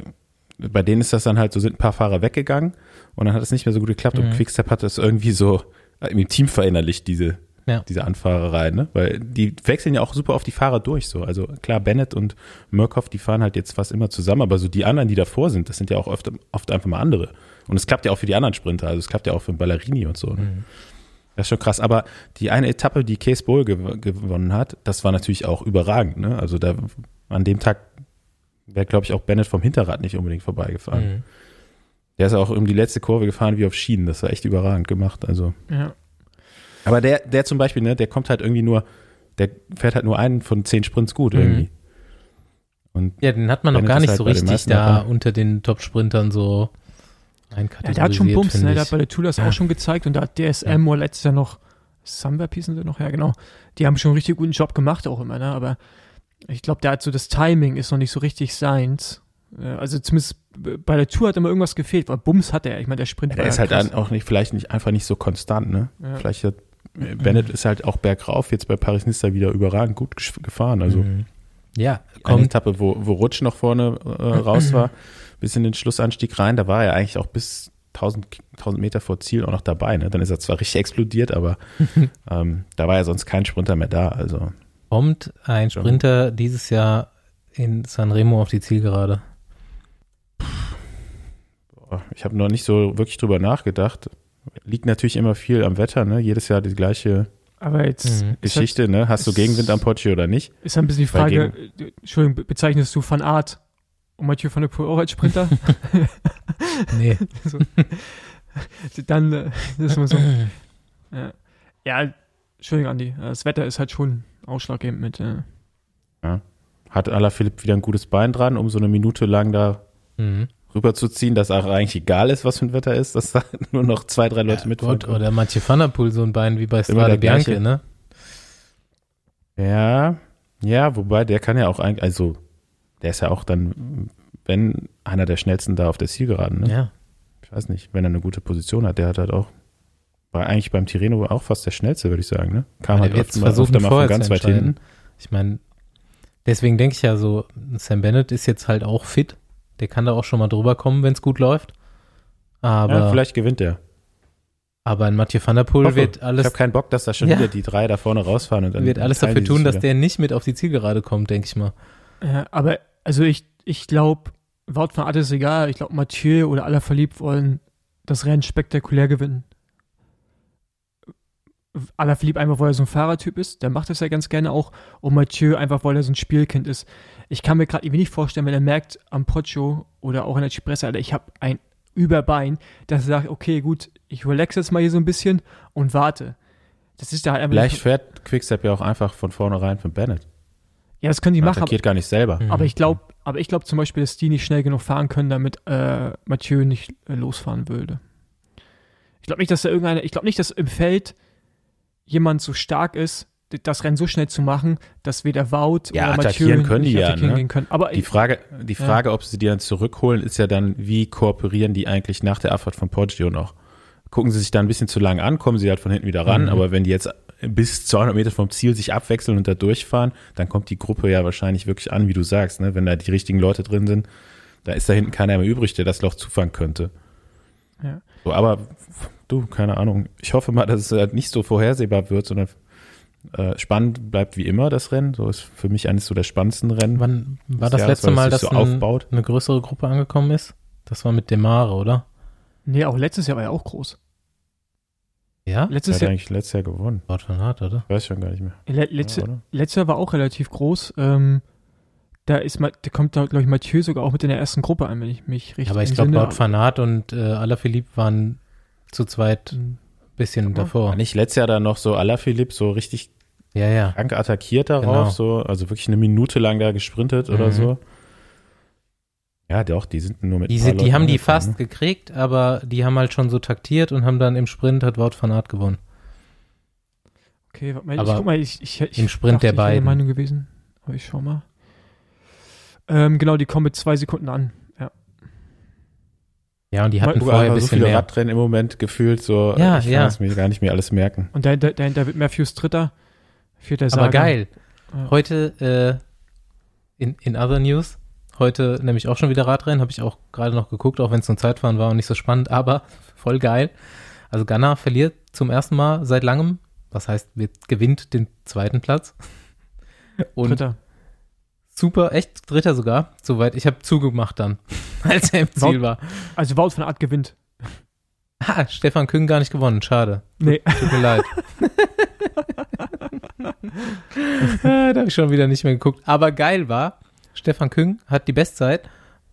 bei denen ist das dann halt so, sind ein paar Fahrer weggegangen und dann hat es nicht mehr so gut geklappt und Mhm. Quickstep hat das irgendwie so äh, im Team verinnerlicht, diese, Ja. diese Anfahrerei, ne? Weil die wechseln ja auch super auf die Fahrer durch, so. Also klar, Bennett und Murkoff, die fahren halt jetzt fast immer zusammen, aber so die anderen, die davor sind, das sind ja auch oft, oft einfach mal andere. Und es klappt ja auch für die anderen Sprinter, also es klappt ja auch für Ballerini und so. Ne? Mhm. Das ist schon krass. Aber die eine Etappe, die Case Bowl gew gewonnen hat, das war natürlich auch überragend. Ne? Also da an dem Tag wäre, glaube ich, auch Bennett vom Hinterrad nicht unbedingt vorbeigefahren. Mhm. Der ist auch um die letzte Kurve gefahren wie auf Schienen. Das war echt überragend gemacht. Also, ja. aber der, der zum Beispiel, ne, der kommt halt irgendwie nur, der fährt halt nur einen von zehn Sprints gut Mhm. irgendwie. Und Ja, den hat man noch gar nicht halt so richtig da dabei. unter den Top-Sprintern so ja, einkategorisiert. der hat schon Bums, ne? der hat bei der Tour das Ja. auch schon gezeigt und da hat DSM oder letztes Jahr noch Sunweb hießen sie noch, ja genau. Die haben schon einen richtig guten Job gemacht auch immer, ne? aber ich glaube, der hat so das Timing ist noch nicht so richtig seins. Äh, Also zumindest bei der Tour hat immer irgendwas gefehlt, weil Bums hat er. Ich meine, der Sprint der war ist ja halt krass. dann auch nicht, vielleicht nicht einfach nicht so konstant, ne? Ja. Vielleicht hat, Bennett ist halt auch bergauf jetzt bei Paris-Nister wieder überragend gut gefahren. Also Mhm. Ja, eine kommt. Etappe, wo, wo Rutsch noch vorne äh, raus war, [clears throat] bis in den Schlussanstieg rein, da war er eigentlich auch bis 1000, Ki- 1000 Meter vor Ziel auch noch dabei. Ne? Dann ist er zwar richtig explodiert, aber [laughs] ähm, da war ja sonst kein Sprinter mehr da. Also Kommt ein. Sprinter dieses Jahr in Sanremo auf die Zielgerade? ich habe noch nicht so wirklich drüber nachgedacht. Liegt natürlich immer viel am Wetter, ne? Jedes Jahr die gleiche Aber jetzt Mhm. ist, halt, Geschichte, ne? Hast du Gegenwind am Porsche oder nicht? ist ein bisschen die Frage, Entschuldigung, be- bezeichnest du Van Art und Mathieu van der Poel auch als Sprinter? [laughs] Nee. [laughs] so. Dann äh, das ist immer so. [clears throat] Ja. ja, Entschuldigung, Andi. Das Wetter ist halt schon ausschlaggebend mit. Äh, Hat Alaphilippe wieder ein gutes Bein dran, um so eine Minute lang da Mhm. rüberzuziehen, dass auch eigentlich egal ist, was für ein Wetter ist, dass da [laughs] nur noch zwei, drei Leute Ja, mitfahren. Gott, oder Mathieu van der Poel so ein Bein wie bei Strade. Bianche, ne? Ja, ja, wobei der kann ja auch eigentlich, also der ist ja auch dann, wenn einer der schnellsten da auf der Zielgeraden, ne? Ja. Ich weiß nicht, wenn er eine gute Position hat, der hat halt auch, war eigentlich beim Tirreno auch fast der schnellste, würde ich sagen, ne? Kam halt der wird's öfter mal, von ganz weit hinten. Ich meine, deswegen denke ich ja so, Sam Bennett ist jetzt halt auch fit. Der kann da auch schon mal drüber kommen, wenn es gut läuft. Aber, ja, vielleicht gewinnt der. aber in Mathieu van der Poel Hoffe. wird ich alles, habe keinen Bock, dass da schon Ja. wieder die drei da vorne rausfahren und dann wird alles dafür tun, dass der nicht mit auf die Zielgerade kommt, denke ich mal. ja, aber also ich, ich glaube, Wout van Art ist egal. Ich glaube, Mathieu oder Alaphilippe wollen das Rennen spektakulär gewinnen. Alaphilippe einfach, weil er so ein Fahrertyp ist, der macht das ja ganz gerne auch. Und Mathieu einfach, weil er so ein Spielkind ist. Ich kann mir gerade irgendwie nicht vorstellen, wenn er merkt am Poggio oder auch in der Cipressa, Alter, ich habe ein über Bein, dass er sagt, okay, gut, ich relax jetzt mal hier so ein bisschen und warte. Das ist da halt einfach. Vielleicht fährt Quickstep ja auch einfach von vornherein für Bennett. ja, das können die machen, aber, Attackiert gar nicht selber. Mhm. aber ich glaube, aber ich glaube zum Beispiel, dass die nicht schnell genug fahren können, damit äh, Mathieu nicht äh, losfahren würde. Ich glaube nicht, dass da irgendeine, ich glaube nicht, dass im Feld jemand so stark ist, das Rennen so schnell zu machen, dass weder Wout Ja, oder Mathieu attackieren können die ja, ne? können. Aber Die Frage, die Ja. Frage, ob sie die dann zurückholen, ist ja dann, wie kooperieren die eigentlich nach der Abfahrt von Poggio noch? Gucken sie sich da ein bisschen zu lang an, kommen sie halt von hinten wieder ran, Mhm. aber wenn die jetzt bis 200 Meter vom Ziel sich abwechseln und da durchfahren, dann kommt die Gruppe ja wahrscheinlich wirklich an, wie du sagst, ne? wenn da die richtigen Leute drin sind, da ist da hinten keiner mehr übrig, der das Loch zufahren könnte. Ja. So, aber du, keine Ahnung. Ich hoffe mal, dass es halt nicht so vorhersehbar wird, sondern äh, spannend bleibt wie immer das Rennen. So ist für mich eines so der spannendsten Rennen. Wann war das Jahres, letzte Mal, dass so ein, eine größere Gruppe angekommen ist? Das war mit Demare, oder? nee, auch letztes Jahr war ja auch groß. Ja? Der Letztes hat Jahr, eigentlich letztes Jahr gewonnen. Wort von Hart, oder? Weiß schon gar nicht mehr. le letzte, Ja, letztes Jahr war auch relativ groß. Ähm, da ist da kommt da, glaube ich, Mathieu sogar auch mit in der ersten Gruppe ein, wenn ich mich richtig Aber ich glaube, van Aert und äh, Alaphilippe waren zu zweit ein bisschen Guck mal. davor. War nicht letztes Jahr dann noch so Alaphilippe so richtig Ja, ja. krank attackiert darauf, Genau. so, also wirklich eine Minute lang da gesprintet oder Mhm. so. Ja, doch, die sind nur mit Die, ein paar sind, die haben die fast ne? gekriegt, aber die haben halt schon so taktiert und haben dann im Sprint hat Wout van Aert gewonnen. Okay, warte mal, ich Aber guck mal, ich, ich, ich im Sprint dachte, der ich wäre beiden. Meinung gewesen. Aber ich schau mal. Ähm, genau, die kommen mit zwei Sekunden an. Ja. Und die hatten Sogar vorher ein so bisschen viele mehr. Radrennen im Moment gefühlt, so Ja, ich ja. kann es mir gar nicht mehr alles merken. Und dahinter, dahinter wird Matthews Dritter. Vierter Aber Sagan. geil. Ja. Heute äh, in, in Other News, heute nämlich auch schon wieder Radrennen, habe ich auch gerade noch geguckt, auch wenn es nur Zeitfahren war und nicht so spannend, [laughs] aber voll geil. Also Ghana verliert zum ersten Mal seit langem, was heißt, wird, gewinnt den zweiten Platz. Und Dritter. Super, echt Dritter sogar, soweit. Ich habe zugemacht dann, [laughs] als er im Ziel war. Also Wout von Art gewinnt. Ah, Stefan Küng gar nicht gewonnen, schade. Nee. Tut mir leid. [laughs] [laughs] Da habe ich schon wieder nicht mehr geguckt. Aber geil war, Stefan Küng hat die Bestzeit,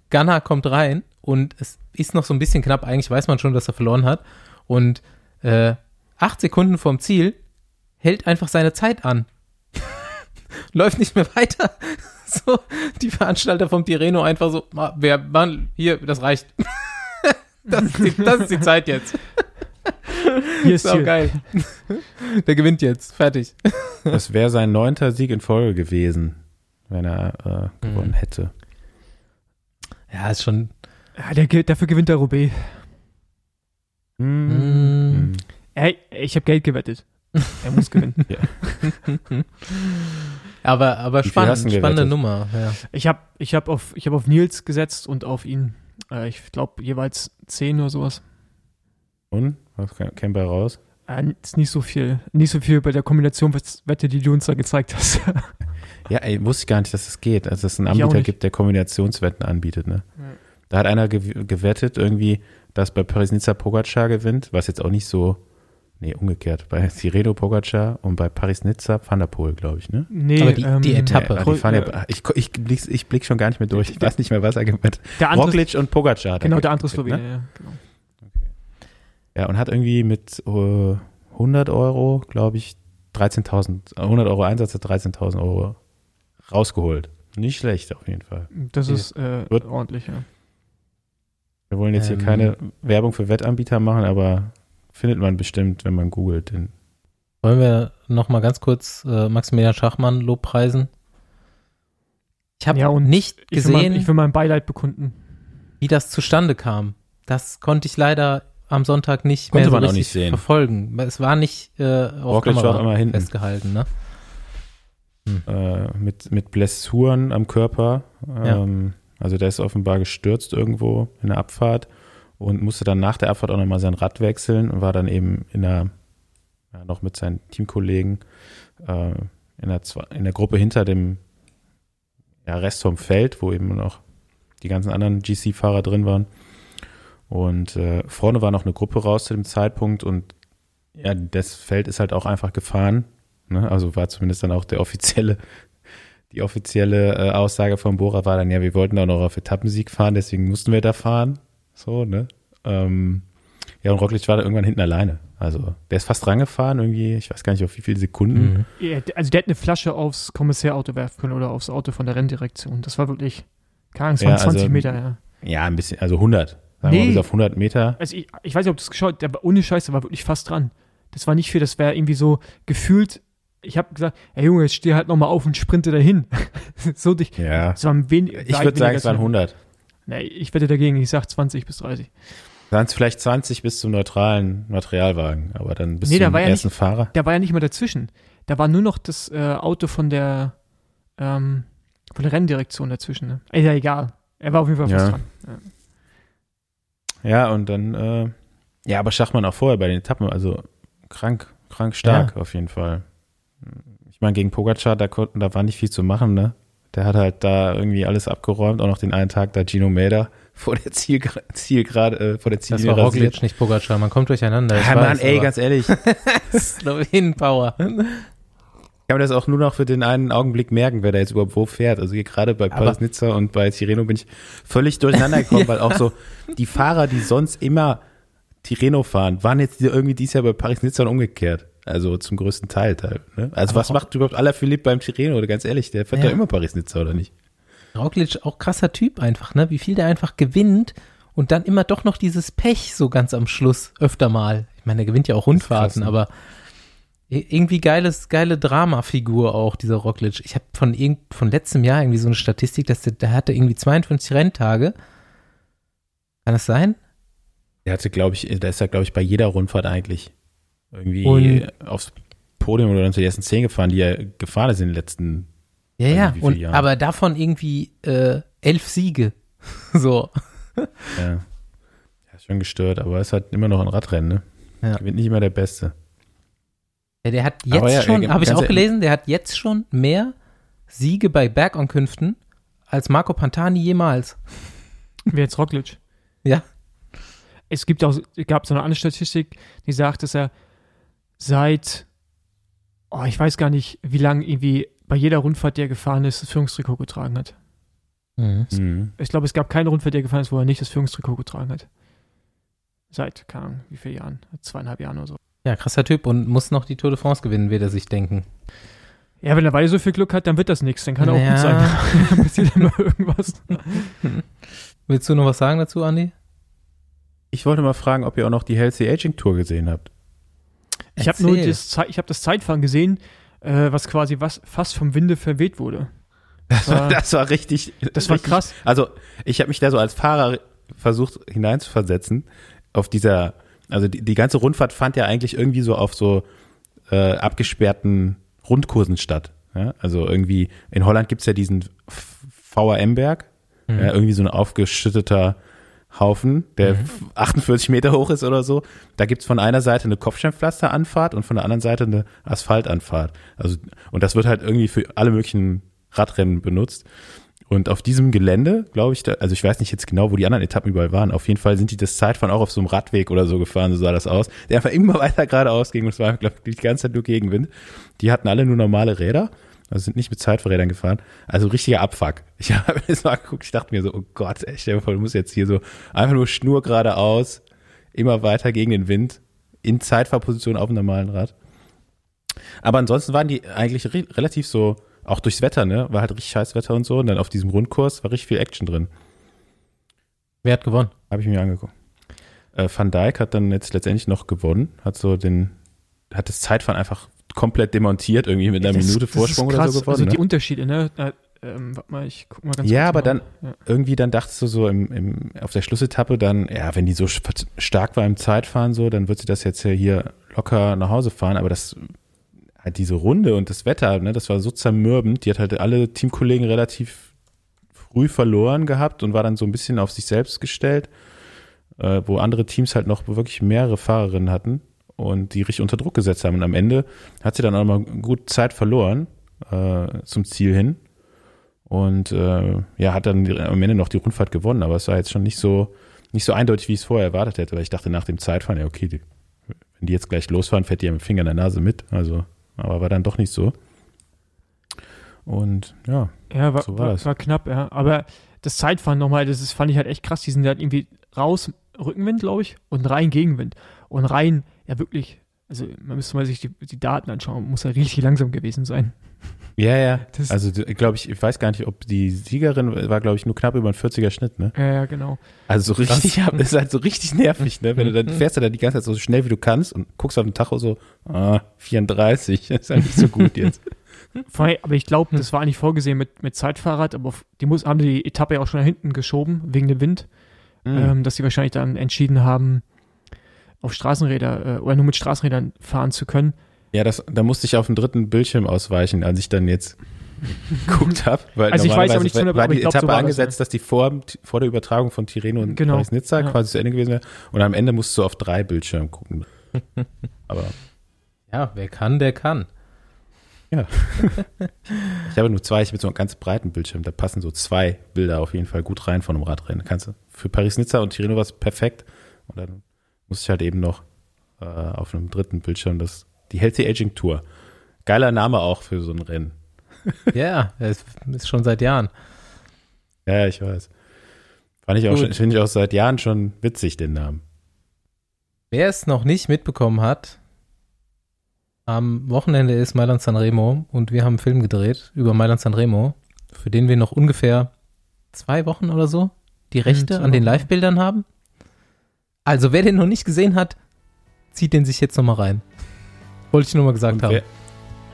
Gunnar kommt rein und es ist noch so ein bisschen knapp. Eigentlich weiß man schon, dass er verloren hat. Und äh, acht Sekunden vorm Ziel hält einfach seine Zeit an. Läuft nicht mehr weiter. [laughs] So, die Veranstalter vom Tirreno einfach so, "Ma, wer, Mann, hier, das reicht. [laughs] Das ist die, das ist die Zeit jetzt. [laughs] Hier ist Ziel. geil. Der gewinnt jetzt. Fertig. Das wäre sein neunter Sieg in Folge gewesen, wenn er äh, gewonnen Mhm. hätte. Ja, ist schon. Ja, der, dafür gewinnt der Roubaix. Mm. Mhm. Ey, ich habe Geld gewettet. Er muss gewinnen. Aber aber spannend, spannende? Nummer. Ja. Ich habe ich hab auf, ich hab auf Nils gesetzt und auf ihn. Äh, ich glaube jeweils 10 oder sowas. Und? Was kam- käme bei raus? Äh, ist nicht so viel. Nicht so viel bei der Kombination Wette, die du uns da gezeigt hast. [laughs] Ja, ey, wusste ich gar nicht, dass das geht. Also, dass es einen Anbieter gibt, der Kombinationswetten anbietet, ne? Ja. Da hat einer gew gewettet, irgendwie, dass bei Paris-Nizza Pogacar gewinnt, was jetzt auch nicht so, nee, umgekehrt. Bei Tirreno Pogacar und bei Paris-Nizza Van der Poel, glaube ich, ne? nee, Aber die- die Etappe. Nee, aber die ja, äh, ich, ich, blick, ich blick schon gar nicht mehr durch. Ich weiß nicht mehr, was er der andere, Roglic und Pogacar hat er genau, der andere Slowene, Ne? ja, genau. Ja, und hat irgendwie mit äh, 100 Euro, glaube ich, 13.000, äh, 100 Euro Einsatz hat 13.000 Euro rausgeholt. Nicht schlecht auf jeden Fall. Das Ja. ist äh, Wird- ordentlich, ja. Wir wollen jetzt Ähm. hier keine Werbung für Wettanbieter machen, aber findet man bestimmt, wenn man googelt. Den Wollen wir noch mal ganz kurz äh, Maximilian Schachmann lobpreisen? Ich habe Ja, und nicht Ich will, gesehen, mein, ich will mein Beileid bekunden. wie das zustande kam. Das konnte ich leider am Sonntag nicht Konnte mehr so man auch richtig nicht sehen. verfolgen. Es war nicht äh, auf Roglic war Kamera auch immer hinten. festgehalten. Ne? äh, mit, mit Blessuren am Körper. Ähm, Also der ist offenbar gestürzt irgendwo in der Abfahrt und musste dann nach der Abfahrt auch nochmal sein Rad wechseln und war dann eben in der, ja, noch mit seinen Teamkollegen äh, in, der, in der Gruppe hinter dem ja, Rest vom Feld, wo eben noch die ganzen anderen GC-Fahrer drin waren. Und äh, vorne war noch eine Gruppe raus zu dem Zeitpunkt und ja, das Feld ist halt auch einfach gefahren. Ne? Also war zumindest dann auch der offizielle, die offizielle äh, Aussage von Bora war dann, ja, wir wollten auch noch auf Etappensieg fahren, deswegen mussten wir da fahren. So, ne? Ähm, ja, und Roglic war da irgendwann hinten alleine. Also der ist fast rangefahren, irgendwie, ich weiß gar nicht auf wie viele Sekunden. Mhm. Ja, also der hätte eine Flasche aufs Kommissärauto werfen können oder aufs Auto von der Renndirektion. Das war wirklich, keine Ahnung, es waren Ja, also- 20 Meter, ja. Ja, ein bisschen, also 100. Sagen wir Nee. mal bis auf 100 Meter. Also ich, ich weiß nicht, ob du es geschaut der war ohne Scheiß, der war wirklich fast dran. Das war nicht viel, das wäre irgendwie so gefühlt, ich habe gesagt, ey Junge, jetzt steh halt nochmal auf und sprinte dahin. [laughs] so dich. Ja. Es waren wen, Ich würde sagen, es waren 100. Nee, ich wette dagegen, ich sag 20 bis 30. Waren es vielleicht 20 bis zum neutralen Materialwagen, aber dann bis Nee, zum war ja ersten Fahrer. Da war ja nicht mal dazwischen. Da war nur noch das äh, Auto von der, ähm, von der Renndirektion dazwischen. Ne? Ist ja egal. Er war auf jeden Fall fast Ja. dran. Ja. Ja, und dann, äh, ja, aber Schachmann auch vorher bei den Etappen, also krank, krank stark auf jeden Fall. Ich meine, gegen Pogacar, da konnten, da war nicht viel zu machen, ne? Der hat halt da irgendwie alles abgeräumt, auch noch den einen Tag da Gino Mäder vor der Ziel, Zielgerade, äh, vor der Das Ziellinie war rasiert. Roglic, nicht Pogacar. Man kommt durcheinander. Ja, Mann, weiß, ey, aber- ganz ehrlich. [laughs] Slowenien Power. Ich kann mir das auch nur noch für den einen Augenblick merken, wer da jetzt überhaupt wo fährt. Also hier gerade bei Aber- Paris-Nizza und bei Tirreno bin ich völlig durcheinander gekommen, [laughs] weil auch so die Fahrer, die sonst immer Tirreno fahren, waren jetzt irgendwie dieses Jahr bei Paris-Nizza und umgekehrt. Also zum größten Teil. Teil ne? Also Aber was macht überhaupt Alaphilippe beim Tirreno? Oder ganz ehrlich, der fährt Ja. doch immer Paris-Nizza, oder nicht? Roglic auch krasser Typ einfach, ne? Wie viel der einfach gewinnt und dann immer doch noch dieses Pech so ganz am Schluss öfter mal. Ich meine, der gewinnt ja auch Rundfahrten, krass, ne? aber i- irgendwie geiles, geile Dramafigur auch, dieser Roglic. Ich habe von irgend, von letztem Jahr irgendwie so eine Statistik, dass der, der hatte irgendwie 52 Renntage. Kann das sein? Der hatte, glaube ich, der ist ja, glaube ich, bei jeder Rundfahrt eigentlich irgendwie Und- aufs Podium oder unter die ersten zehn gefahren, die er gefahren ist in den letzten Ja, ja. Und, Jahre. aber davon irgendwie äh, elf Siege. [laughs] so. Ja. ja, ist schon gestört, aber er ist halt immer noch ein Radrennen, ne? Ja. Gewinnt nicht immer der Beste. Ja, der hat jetzt ja, schon, äh, habe ich auch ehrlich- gelesen, der hat jetzt schon mehr Siege bei Bergankünften als Marco Pantani jemals. Wie jetzt Roglic. Ja. Es gibt auch, gab so eine andere Statistik, die sagt, dass er seit, oh, ich weiß gar nicht, wie lange irgendwie bei jeder Rundfahrt, die er gefahren ist, das Führungstrikot getragen hat. Mhm. Ich glaube, es gab keine Rundfahrt, die er gefahren ist, wo er nicht das Führungstrikot getragen hat. Seit, keine Ahnung, wie viele Jahren? Zweieinhalb Jahren oder so. Ja, krasser Typ und muss noch die Tour de France gewinnen, wird er sich denken. Ja, wenn er weiter so viel Glück hat, dann wird das nichts. Dann kann er auch Ja. gut sein. [laughs] Dann passiert immer [laughs] irgendwas. Willst du noch was sagen dazu, Andi? Ich wollte mal fragen, ob ihr auch noch die Healthy Aging Tour gesehen habt. Ich habe nur das, ich hab das Zeitfahren gesehen, äh, was quasi was, fast vom Winde verweht wurde. Das war, [laughs] Das war richtig. das war richtig- krass. Also, ich habe mich da so als Fahrer versucht hineinzuversetzen auf dieser, also die, die ganze Rundfahrt fand ja eigentlich irgendwie so auf so äh, abgesperrten Rundkursen statt. Ja? Also irgendwie, in Holland gibt's ja diesen VRM-Berg, Mhm. ja, irgendwie so ein aufgeschütteter Haufen, der 48 Meter hoch ist oder so. Da gibt's von einer Seite eine Kopfsteinpflasteranfahrt und von der anderen Seite eine Asphaltanfahrt. Also, und das wird halt irgendwie für alle möglichen Radrennen benutzt. Und auf diesem Gelände, glaube ich, da, also ich weiß nicht jetzt genau, wo die anderen Etappen überall waren. Auf jeden Fall sind die das Zeitfahren auch auf so einem Radweg oder so gefahren, so sah das aus. Der einfach immer [laughs] weiter geradeaus ging und es war, glaube ich, die ganze Zeit nur Gegenwind. Die hatten alle nur normale Räder, also sind nicht mit Zeitfahrrädern gefahren. Also richtiger Abfuck. Ich [laughs] habe das mal angeguckt, ich dachte mir so, oh Gott, vor, du musst jetzt hier so einfach nur Schnur geradeaus, immer weiter gegen den Wind, in Zeitfahrposition auf dem normalen Rad. Aber ansonsten waren die eigentlich re relativ so, auch durchs Wetter, ne? War halt richtig scheiß Wetter und so. Und dann auf diesem Rundkurs war richtig viel Action drin. Wer hat gewonnen? Habe ich mir angeguckt. Äh, Van Dijk hat dann jetzt letztendlich noch gewonnen, hat so den, hat das Zeitfahren einfach komplett demontiert, irgendwie mit einer Das- Minute Vorsprung oder so gewonnen. Also die ne? Unterschiede, ne? Da, ähm, warte mal, ich guck mal ganz Ja, aber dann Ja. irgendwie dann dachtest du so im, im, auf der Schlussetappe dann, ja, wenn die so stark war im Zeitfahren so, dann wird sie das jetzt ja hier locker nach Hause fahren, aber das halt diese Runde und das Wetter, ne, das war so zermürbend, die hat halt alle Teamkollegen relativ früh verloren gehabt und war dann so ein bisschen auf sich selbst gestellt, äh, wo andere Teams halt noch wirklich mehrere Fahrerinnen hatten und die richtig unter Druck gesetzt haben und am Ende hat sie dann auch mal gut Zeit verloren äh, zum Ziel hin und äh, ja, hat dann am Ende noch die Rundfahrt gewonnen, aber es war jetzt schon nicht so, nicht so eindeutig, wie ich es vorher erwartet hätte, weil ich dachte nach dem Zeitfahren, ja, okay, die, wenn die jetzt gleich losfahren, fährt die ja mit dem Finger in der Nase mit. Also, aber war dann doch nicht so. Und ja, Ja, war, So war war, das. war knapp, ja. Aber das Zeitfahren nochmal, das ist, fand ich halt echt krass. Die sind halt irgendwie raus Rückenwind, glaube ich, und Rhein Gegenwind. Und Rhein, ja wirklich, also man müsste mal sich die, die Daten anschauen, muss ja richtig langsam gewesen sein. Ja, ja. [laughs] Das- also glaube ich, ich weiß gar nicht, ob die Siegerin war, glaube ich, nur knapp über ein 40er Schnitt, ne? Ja, ja, genau. Also so richtig, das [laughs] ist halt so richtig nervig, ne? Wenn du dann fährst du dann die ganze Zeit so schnell wie du kannst und guckst auf den Tacho so, ah, 34, das [laughs] ist ja nicht so gut jetzt. Aber ich glaube, das war eigentlich vorgesehen mit, mit Zeitfahrrad, aber die muss, haben die Etappe ja auch schon nach hinten geschoben, wegen dem Wind, Mhm. ähm, dass sie wahrscheinlich dann entschieden haben, auf Straßenräder äh, oder nur mit Straßenrädern fahren zu können. Ja, das, da musste ich auf den dritten Bildschirm ausweichen, als ich dann jetzt [laughs] geguckt habe. Weil Also ich weiß aber nicht zu war- 100%, war die ich glaub, so Etappe war das, angesetzt, dass die vor, vor der Übertragung von Tirreno und Genau. Paris-Nizza Ja. quasi zu Ende gewesen wäre. Und am Ende musst du auf drei Bildschirmen gucken. [laughs] Aber Ja, wer kann, der kann. [laughs] ich habe nur zwei, ich habe so einen ganz breiten Bildschirm, da passen so zwei Bilder auf jeden Fall gut rein von einem Radrennen. Kannst du, für Paris-Nizza und Tirreno war es perfekt. Und dann musste ich halt eben noch äh, auf einem dritten Bildschirm das, die Healthy Aging Tour. Geiler Name auch für so ein Rennen. [laughs] Ja, es ist schon seit Jahren. Ja, ich weiß. Fand ich auch Gut. schon, finde ich auch seit Jahren schon witzig, den Namen. Wer es noch nicht mitbekommen hat, am Wochenende ist Mailand Sanremo und wir haben einen Film gedreht über Mailand Sanremo, für den wir noch ungefähr zwei Wochen oder so die Rechte an den. Live-Bildern haben. Also wer den noch nicht gesehen hat, zieht den sich jetzt nochmal rein. Wollte ich nur mal gesagt haben. wer,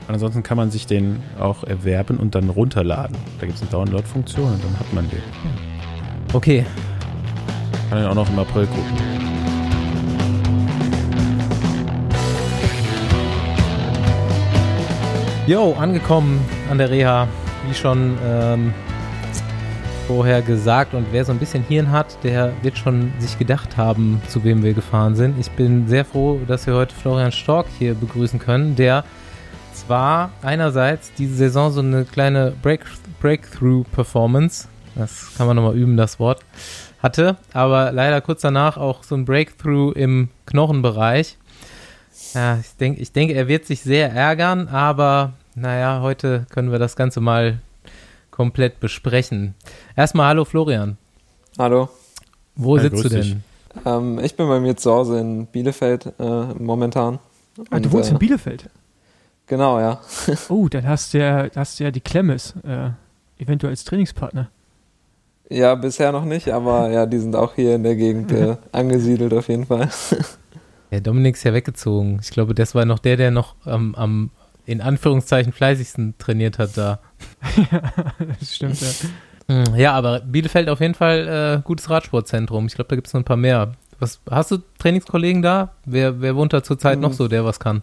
und ansonsten kann man sich den auch erwerben und dann runterladen. Da gibt es eine Download-Funktion und dann hat man den. Okay, Kann den auch noch im April gucken. Jo, angekommen an der Reha, wie schon ähm, vorher gesagt. Und wer so ein bisschen Hirn hat, der wird schon sich gedacht haben, zu wem wir gefahren sind. Ich bin sehr froh, dass wir heute Florian Stork hier begrüßen können, der zwar einerseits diese Saison so eine kleine Break Breakthrough-Performance, das kann man nochmal üben, das Wort, hatte, aber leider kurz danach auch so ein Breakthrough im Knochenbereich. Ja, ich denke, ich denke, er wird sich sehr ärgern, aber naja, heute können wir das Ganze mal komplett besprechen. Erstmal hallo Florian. Hallo, Wo Ja, sitzt du denn? ähm, ich bin bei mir zu Hause in Bielefeld äh, momentan. Ah, du Und, wohnst äh, in Bielefeld. Genau, ja. [laughs] Oh, dann hast du ja, hast du ja die Klemmes, äh, eventuell als Trainingspartner. Ja, bisher noch nicht, aber ja, die sind auch hier in der Gegend äh, [laughs] angesiedelt auf jeden Fall. [laughs] Ja, Dominik ist ja weggezogen. Ich glaube, das war noch der, der noch am, am in Anführungszeichen fleißigsten trainiert hat da. [laughs] das stimmt, ja. Hm, Ja, aber Bielefeld auf jeden Fall äh, gutes Radsportzentrum. Ich glaube, da gibt es noch ein paar mehr. Was, hast du Trainingskollegen da? Wer, wer wohnt da zurzeit Hm. noch so, der was kann?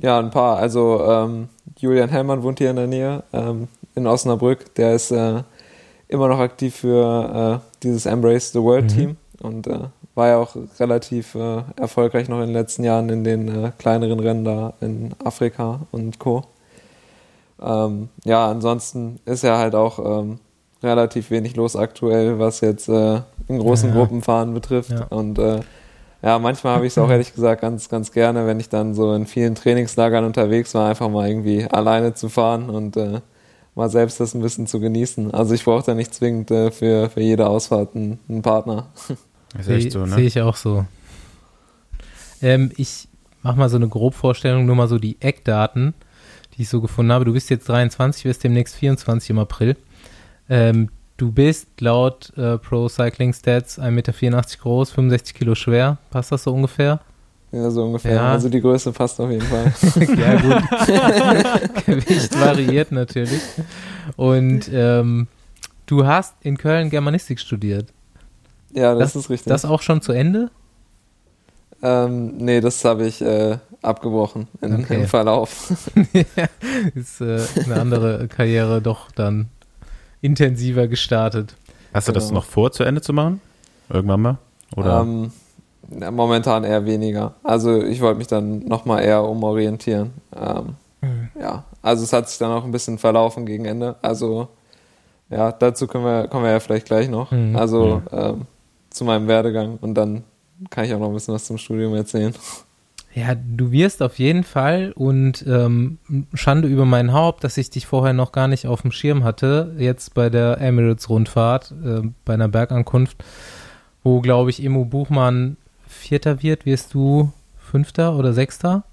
Ja, ein paar. Also ähm, Julian Hellmann wohnt hier in der Nähe, ähm, in Osnabrück. Der ist äh, immer noch aktiv für äh, dieses Embrace the World Mhm. Team und äh, war ja auch relativ äh, erfolgreich noch in den letzten Jahren in den äh, kleineren Rennen da in Afrika und Co. Ähm, ja, ansonsten ist ja halt auch ähm, relativ wenig los aktuell, was jetzt äh, in großen Ja. Gruppenfahren betrifft. Ja. Und äh, ja, manchmal habe ich es auch ehrlich gesagt ganz, ganz gerne, wenn ich dann so in vielen Trainingslagern unterwegs war, einfach mal irgendwie alleine zu fahren und äh, mal selbst das ein bisschen zu genießen. Also ich brauche da nicht zwingend äh, für, für jede Ausfahrt einen, einen Partner. [laughs] Sehe echt so, sehe ne? ich auch so. Ähm, ich mache mal so eine Grobvorstellung, nur mal so die Eckdaten, die ich so gefunden habe. Du bist jetzt 23, wirst demnächst 24 im April. Ähm, du bist laut äh, Pro Cycling Stats 1,84 Meter groß, 65 Kilo schwer. Passt das so ungefähr? Ja, so ungefähr. Ja. Also die Größe passt auf jeden Fall. [laughs] ja, gut. [laughs] Gewicht variiert natürlich. Und ähm, du hast in Köln Germanistik studiert. Ja, das, ist richtig. Das auch schon zu Ende? Ähm, nee, das habe ich äh, abgebrochen in, Okay. im Verlauf. [laughs] ist äh, eine andere Karriere doch dann intensiver gestartet. Hast du das Genau. noch vor, zu Ende zu machen? Irgendwann mal? Oder? Ähm, ja, momentan eher weniger. Also ich wollte mich dann nochmal eher umorientieren. Ähm, Ja, also es hat sich dann auch ein bisschen verlaufen gegen Ende. Also ja, dazu können wir, kommen wir ja vielleicht gleich noch. Mhm. Also ähm, zu meinem Werdegang und dann kann ich auch noch ein bisschen was zum Studium erzählen. Ja, du wirst auf jeden Fall und ähm, Schande über mein Haupt, dass ich dich vorher noch gar nicht auf dem Schirm hatte, jetzt bei der Emirates-Rundfahrt, äh, bei einer Bergankunft. wo, glaube ich, Emo Buchmann Vierter wird, wirst du Fünfter oder Sechster?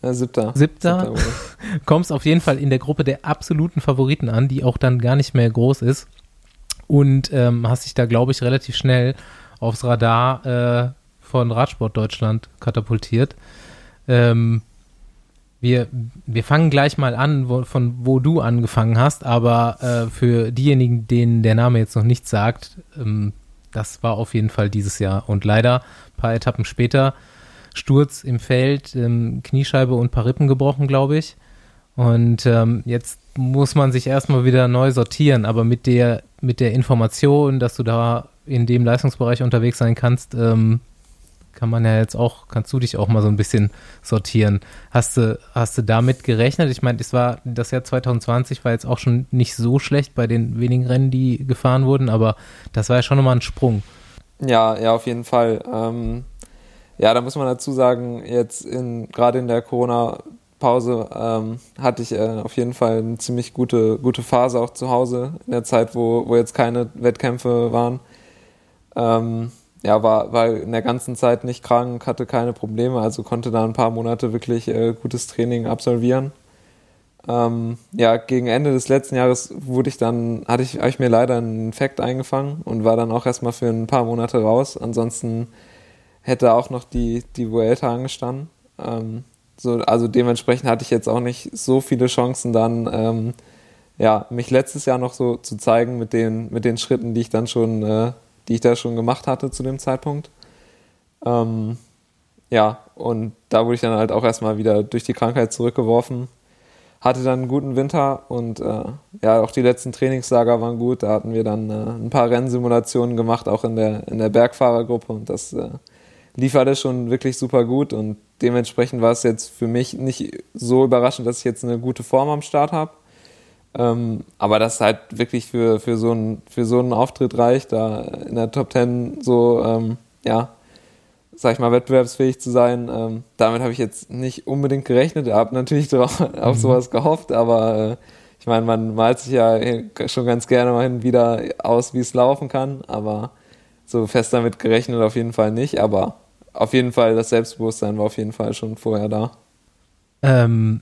Äh, siebter. Siebter. Siebter. [laughs] Kommst auf jeden Fall in der Gruppe der absoluten Favoriten an, die auch dann gar nicht mehr groß ist. Und ähm, hast dich da, glaube ich, relativ schnell aufs Radar äh, von Radsport Deutschland katapultiert. Ähm, wir, wir fangen gleich mal an, wo, von wo du angefangen hast, aber äh, für diejenigen, denen der Name jetzt noch nichts sagt, ähm, das war auf jeden Fall dieses Jahr. Und leider, ein paar Etappen später, Sturz im Feld, ähm, Kniescheibe und ein paar Rippen gebrochen, glaube ich. Und ähm, jetzt muss man sich erstmal wieder neu sortieren, aber mit der, mit der Information, dass du da in dem Leistungsbereich unterwegs sein kannst, ähm, kann man ja jetzt auch, kannst du dich auch mal so ein bisschen sortieren. Hast du, hast du damit gerechnet? Ich meine, es war, das Jahr 2020 war jetzt auch schon nicht so schlecht bei den wenigen Rennen, die gefahren wurden, aber das war ja schon nochmal ein Sprung. Ja, ja, auf jeden Fall. Ähm, ja, da muss man dazu sagen, jetzt in, gerade in der Corona-Pause ähm, hatte ich äh, auf jeden Fall eine ziemlich gute, gute Phase auch zu Hause in der Zeit, wo, wo jetzt keine Wettkämpfe waren. Ähm, ja, war, war in der ganzen Zeit nicht krank, hatte keine Probleme, also konnte da ein paar Monate wirklich äh, gutes Training absolvieren. Ähm, ja, gegen Ende des letzten Jahres wurde ich dann, hatte ich, ich mir leider einen Infekt eingefangen und war dann auch erstmal für ein paar Monate raus. Ansonsten hätte auch noch die, die Vuelta angestanden. Ähm, so, also dementsprechend hatte ich jetzt auch nicht so viele Chancen dann, ähm, ja, mich letztes Jahr noch so zu zeigen mit den, mit den Schritten, die ich dann schon äh, die ich da schon gemacht hatte zu dem Zeitpunkt. Ähm, ja, und da wurde ich dann halt auch erstmal wieder durch die Krankheit zurückgeworfen. Hatte dann einen guten Winter und äh, ja, auch die letzten Trainingslager waren gut. Da hatten wir dann äh, ein paar Rennsimulationen gemacht, auch in der, in der Bergfahrergruppe und das äh, lief alles schon wirklich super gut und dementsprechend war es jetzt für mich nicht so überraschend, dass ich jetzt eine gute Form am Start habe. Ähm, aber das halt wirklich für, für, so einen, für so einen Auftritt reicht, da in der Top Ten so, ähm, ja, sag ich mal, wettbewerbsfähig zu sein. Ähm, damit habe ich jetzt nicht unbedingt gerechnet. Ich habe natürlich [laughs] drauf, auf mhm. sowas gehofft, aber äh, ich meine, man malt sich ja schon ganz gerne mal hin wieder aus, wie es laufen kann, aber so fest damit gerechnet auf jeden Fall nicht. Aber auf jeden Fall, das Selbstbewusstsein war auf jeden Fall schon vorher da. Ähm,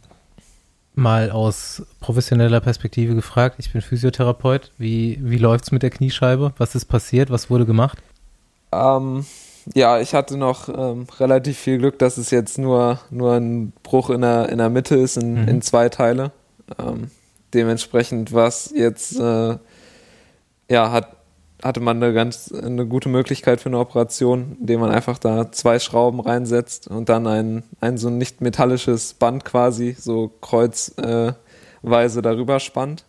mal aus professioneller Perspektive gefragt. Ich bin Physiotherapeut. Wie, wie läuft es mit der Kniescheibe? Was ist passiert? Was wurde gemacht? Ähm, ja, ich hatte noch ähm, relativ viel Glück, dass es jetzt nur, nur ein Bruch in der, in der Mitte ist, in, mhm. in zwei Teile. Ähm, dementsprechend war es jetzt, äh, ja, hat hatte man eine ganz eine gute Möglichkeit für eine Operation, indem man einfach da zwei Schrauben reinsetzt und dann ein, ein so nicht metallisches Band quasi so kreuzweise äh, darüber spannt.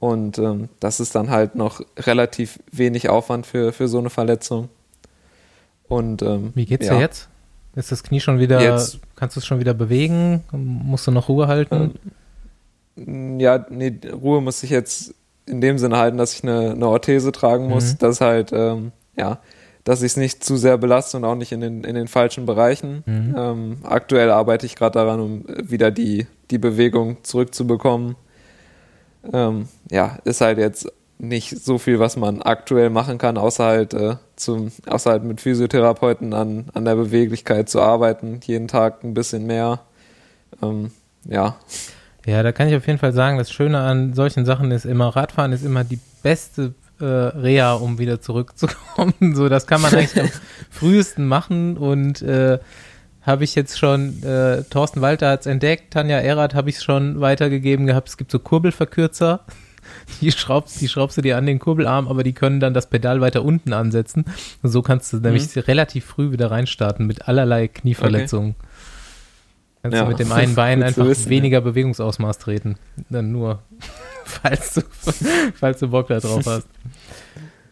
Und ähm, das ist dann halt noch relativ wenig Aufwand für, für so eine Verletzung. Und ähm, wie geht's ja. dir jetzt? Ist das Knie schon wieder, jetzt, kannst du es schon wieder bewegen? Musst du noch Ruhe halten? Ähm, ja, nee, Ruhe muss ich jetzt in dem Sinne halten, dass ich eine, eine Orthese tragen muss, mhm. dass halt, ähm, ja, dass ich es nicht zu sehr belaste und auch nicht in den, in den falschen Bereichen. Mhm. Ähm, aktuell arbeite ich gerade daran, um wieder die, die Bewegung zurückzubekommen. Ähm, ja, ist halt jetzt nicht so viel, was man aktuell machen kann, außer halt, äh, zum, außer halt mit Physiotherapeuten an, an der Beweglichkeit zu arbeiten, jeden Tag ein bisschen mehr. Ähm, ja. Ja, da kann ich auf jeden Fall sagen, das Schöne an solchen Sachen ist immer, Radfahren ist immer die beste äh, Reha, um wieder zurückzukommen. [laughs] so, das kann man eigentlich am [laughs] frühesten machen und äh, habe ich jetzt schon, äh, Thorsten Walter hat es entdeckt, Tanja Erath habe ich schon weitergegeben gehabt. Es gibt so Kurbelverkürzer, [laughs] die schraubst, die schraubst du dir an den Kurbelarm, aber die können dann das Pedal weiter unten ansetzen. Und so kannst du mhm. nämlich relativ früh wieder reinstarten mit allerlei Knieverletzungen. Okay. Kannst ja. du mit dem [laughs] einen Bein einfach wissen, weniger ja. Bewegungsausmaß treten. Dann nur, [laughs] falls du, [laughs] falls du Bock da drauf hast.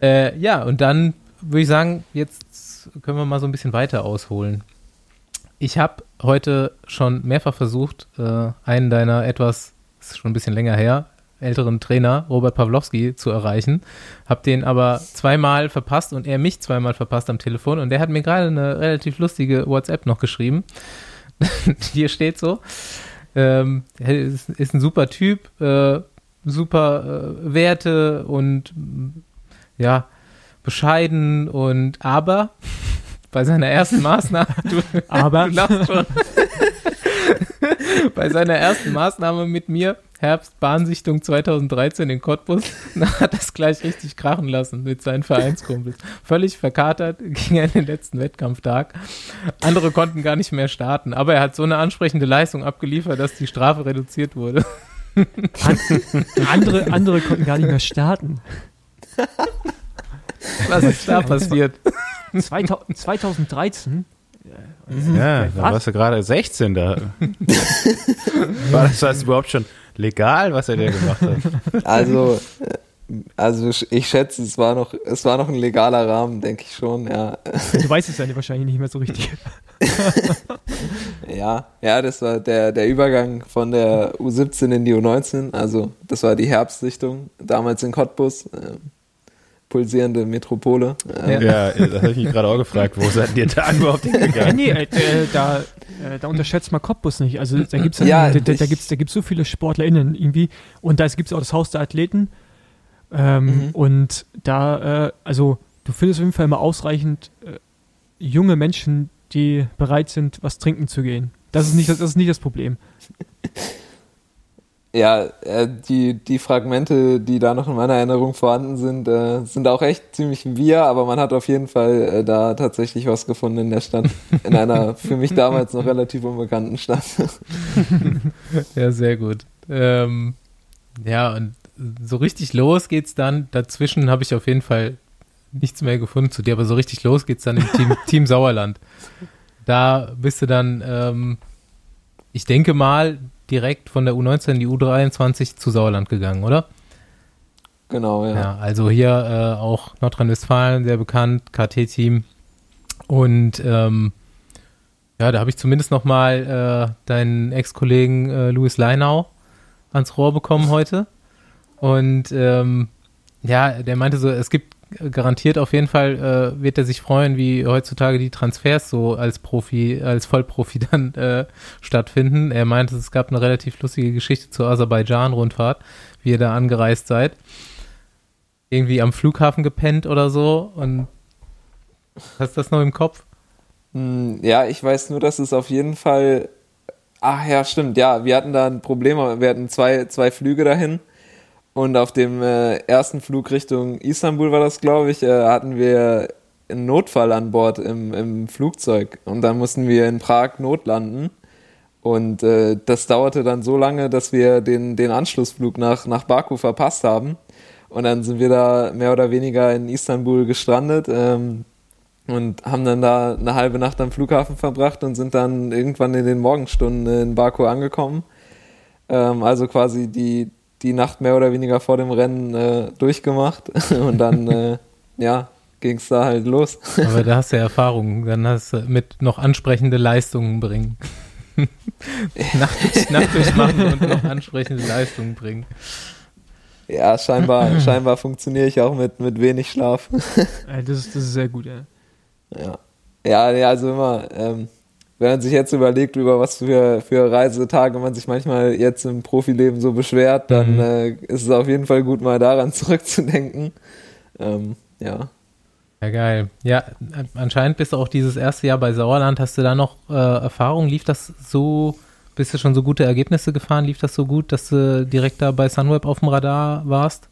äh, ja, und dann würde ich sagen, jetzt können wir mal so ein bisschen weiter ausholen. Ich habe heute schon mehrfach versucht, äh, einen deiner etwas, ist schon ein bisschen länger her, älteren Trainer, Robert Pawlowski, zu erreichen. Habe den aber zweimal verpasst und er mich zweimal verpasst am Telefon. Und der hat mir gerade eine relativ lustige WhatsApp noch geschrieben. [laughs] Hier steht so. Ähm, ist, ist, ein super Typ, äh, super äh, Werte und ja, bescheiden und aber [laughs] bei seiner ersten Maßnahme, du, Aber du lachst schon. [laughs] [laughs] bei seiner ersten Maßnahme mit mir, Herbst Bahnsichtung 2013 in Cottbus, [laughs] hat das gleich richtig krachen lassen mit seinen Vereinskumpels. Völlig verkatert ging er in den letzten Wettkampftag. Andere konnten gar nicht mehr starten, aber er hat so eine ansprechende Leistung abgeliefert, dass die Strafe reduziert wurde. an, andere, andere konnten gar nicht mehr starten. Was ist da passiert? 2000, 2013 Ja, da warst du gerade 16 da. [laughs] War das, das überhaupt schon legal, was er da gemacht hat? Also, also ich- ich schätze, es war noch, es war noch ein legaler Rahmen, denke ich schon, ja. Du weißt es ja wahrscheinlich nicht mehr so richtig. [laughs] Ja, ja, das war der, der Übergang von der U17 in die U19. Also, das war die Herbstsichtung, damals in Cottbus. Pulsierende Metropole. Äh, Ja, das habe ich mich gerade auch gefragt. Wo seid ihr da [laughs] überhaupt Ja, hingegangen? nee, äh, da, äh, da unterschätzt man Cottbus nicht. Also da gibt es Ja, da, da, da gibt's, da gibt's so viele SportlerInnen irgendwie. Und da gibt es auch das Haus der Athleten. Ähm, Mhm. Und da, äh, also du findest auf jeden Fall immer ausreichend äh, junge Menschen, die bereit sind, was trinken zu gehen. Das ist nicht das, das, ist nicht das Problem. [laughs] Ja, äh, die, die Fragmente, die da noch in meiner Erinnerung vorhanden sind, äh, sind auch echt ziemlich ein Wir, aber man hat auf jeden Fall äh, da tatsächlich was gefunden in der Stadt. In einer für mich damals noch relativ unbekannten Stadt. [laughs] Ja, sehr gut. Ähm, ja, und so richtig los geht's dann. Dazwischen habe ich auf jeden Fall nichts mehr gefunden zu dir, aber so richtig los geht's dann im Team, [laughs] Team Sauerland. Da bist du dann, ähm, ich denke mal, direkt von der U19 in die U23 zu Sauerland gegangen, oder? genau, ja. Ja, also hier äh, auch Nordrhein-Westfalen sehr bekannt, KT-Team. Und ähm, ja, da habe ich zumindest noch mal äh, deinen Ex-Kollegen äh, Louis Leinau ans Rohr bekommen [laughs] heute. Und ähm, ja, der meinte so, es gibt garantiert auf jeden Fall, äh, wird er sich freuen, wie heutzutage die Transfers so als Profi, als Vollprofi [laughs] dann äh, stattfinden. Er meinte, es gab eine relativ lustige Geschichte zur Aserbaidschan-Rundfahrt, wie ihr da angereist seid irgendwie am Flughafen gepennt oder so und hast das noch im Kopf? Hm, Ja, ich weiß nur, dass es auf jeden Fall. Ach ja, stimmt, ja, wir hatten da ein Problem, wir hatten zwei, zwei Flüge dahin. Und auf dem äh, ersten Flug Richtung Istanbul war das, glaube ich, äh, hatten wir einen Notfall an Bord im, im Flugzeug. Und dann mussten wir in Prag notlanden. Und äh, das dauerte dann so lange, dass wir den, den Anschlussflug nach, nach Baku verpasst haben. Und dann sind wir da mehr oder weniger in Istanbul gestrandet. Ähm, und haben dann da eine halbe Nacht am Flughafen verbracht und sind dann irgendwann in den Morgenstunden in Baku angekommen. Ähm, also quasi die, die Nacht mehr oder weniger vor dem Rennen äh, durchgemacht [laughs] und dann, äh, ja, ging es da halt los. [laughs] Aber da hast du ja Erfahrung, dann hast du mit noch ansprechende Leistungen bringen. [laughs] Nacht, Nacht durchmachen und noch ansprechende Leistungen bringen. Ja, scheinbar, scheinbar funktioniere ich auch mit, mit wenig Schlaf. Das, ist, das ist sehr gut, ja. Ja, ja, also immer, ähm, wenn man sich jetzt überlegt, über was für, für Reisetage man sich manchmal jetzt im Profileben so beschwert, dann Mhm. äh, ist es auf jeden Fall gut, mal daran [laughs] zurückzudenken. Ähm, ja. Ja, geil. Ja, anscheinend bist du auch dieses erste Jahr bei Sauerland. Hast du da noch äh, Erfahrung? Lief das so, bist du schon so gute Ergebnisse gefahren? Lief das so gut, dass du direkt da bei Sunweb auf dem Radar warst?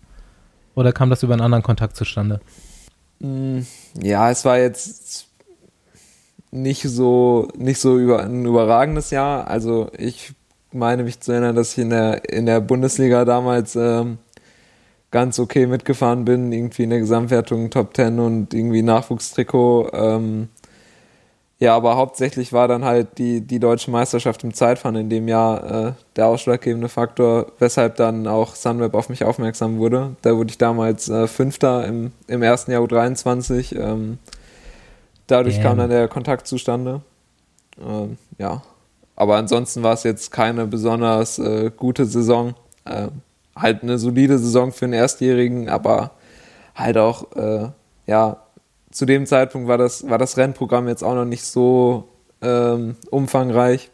Oder kam das über einen anderen Kontakt zustande? Mm, Ja, es war jetzt nicht so, nicht so über, ein überragendes Jahr. Also ich meine mich zu erinnern, dass ich in der, in der Bundesliga damals ähm, ganz okay mitgefahren bin, irgendwie in der Gesamtwertung Top 10 und irgendwie Nachwuchstrikot. Ähm, ja, aber hauptsächlich war dann halt die, die deutsche Meisterschaft im Zeitfahren in dem Jahr äh, der ausschlaggebende Faktor, weshalb dann auch Sunweb auf mich aufmerksam wurde. Da wurde ich damals äh, Fünfter im, im ersten Jahr U23. Ähm, dadurch Damn. kam dann der Kontakt zustande. Ähm, ja, aber ansonsten war es jetzt keine besonders äh, gute Saison. Äh, halt eine solide Saison für einen Erstjährigen, aber halt auch, äh, ja, zu dem Zeitpunkt war das, war das Rennprogramm jetzt auch noch nicht so ähm, umfangreich.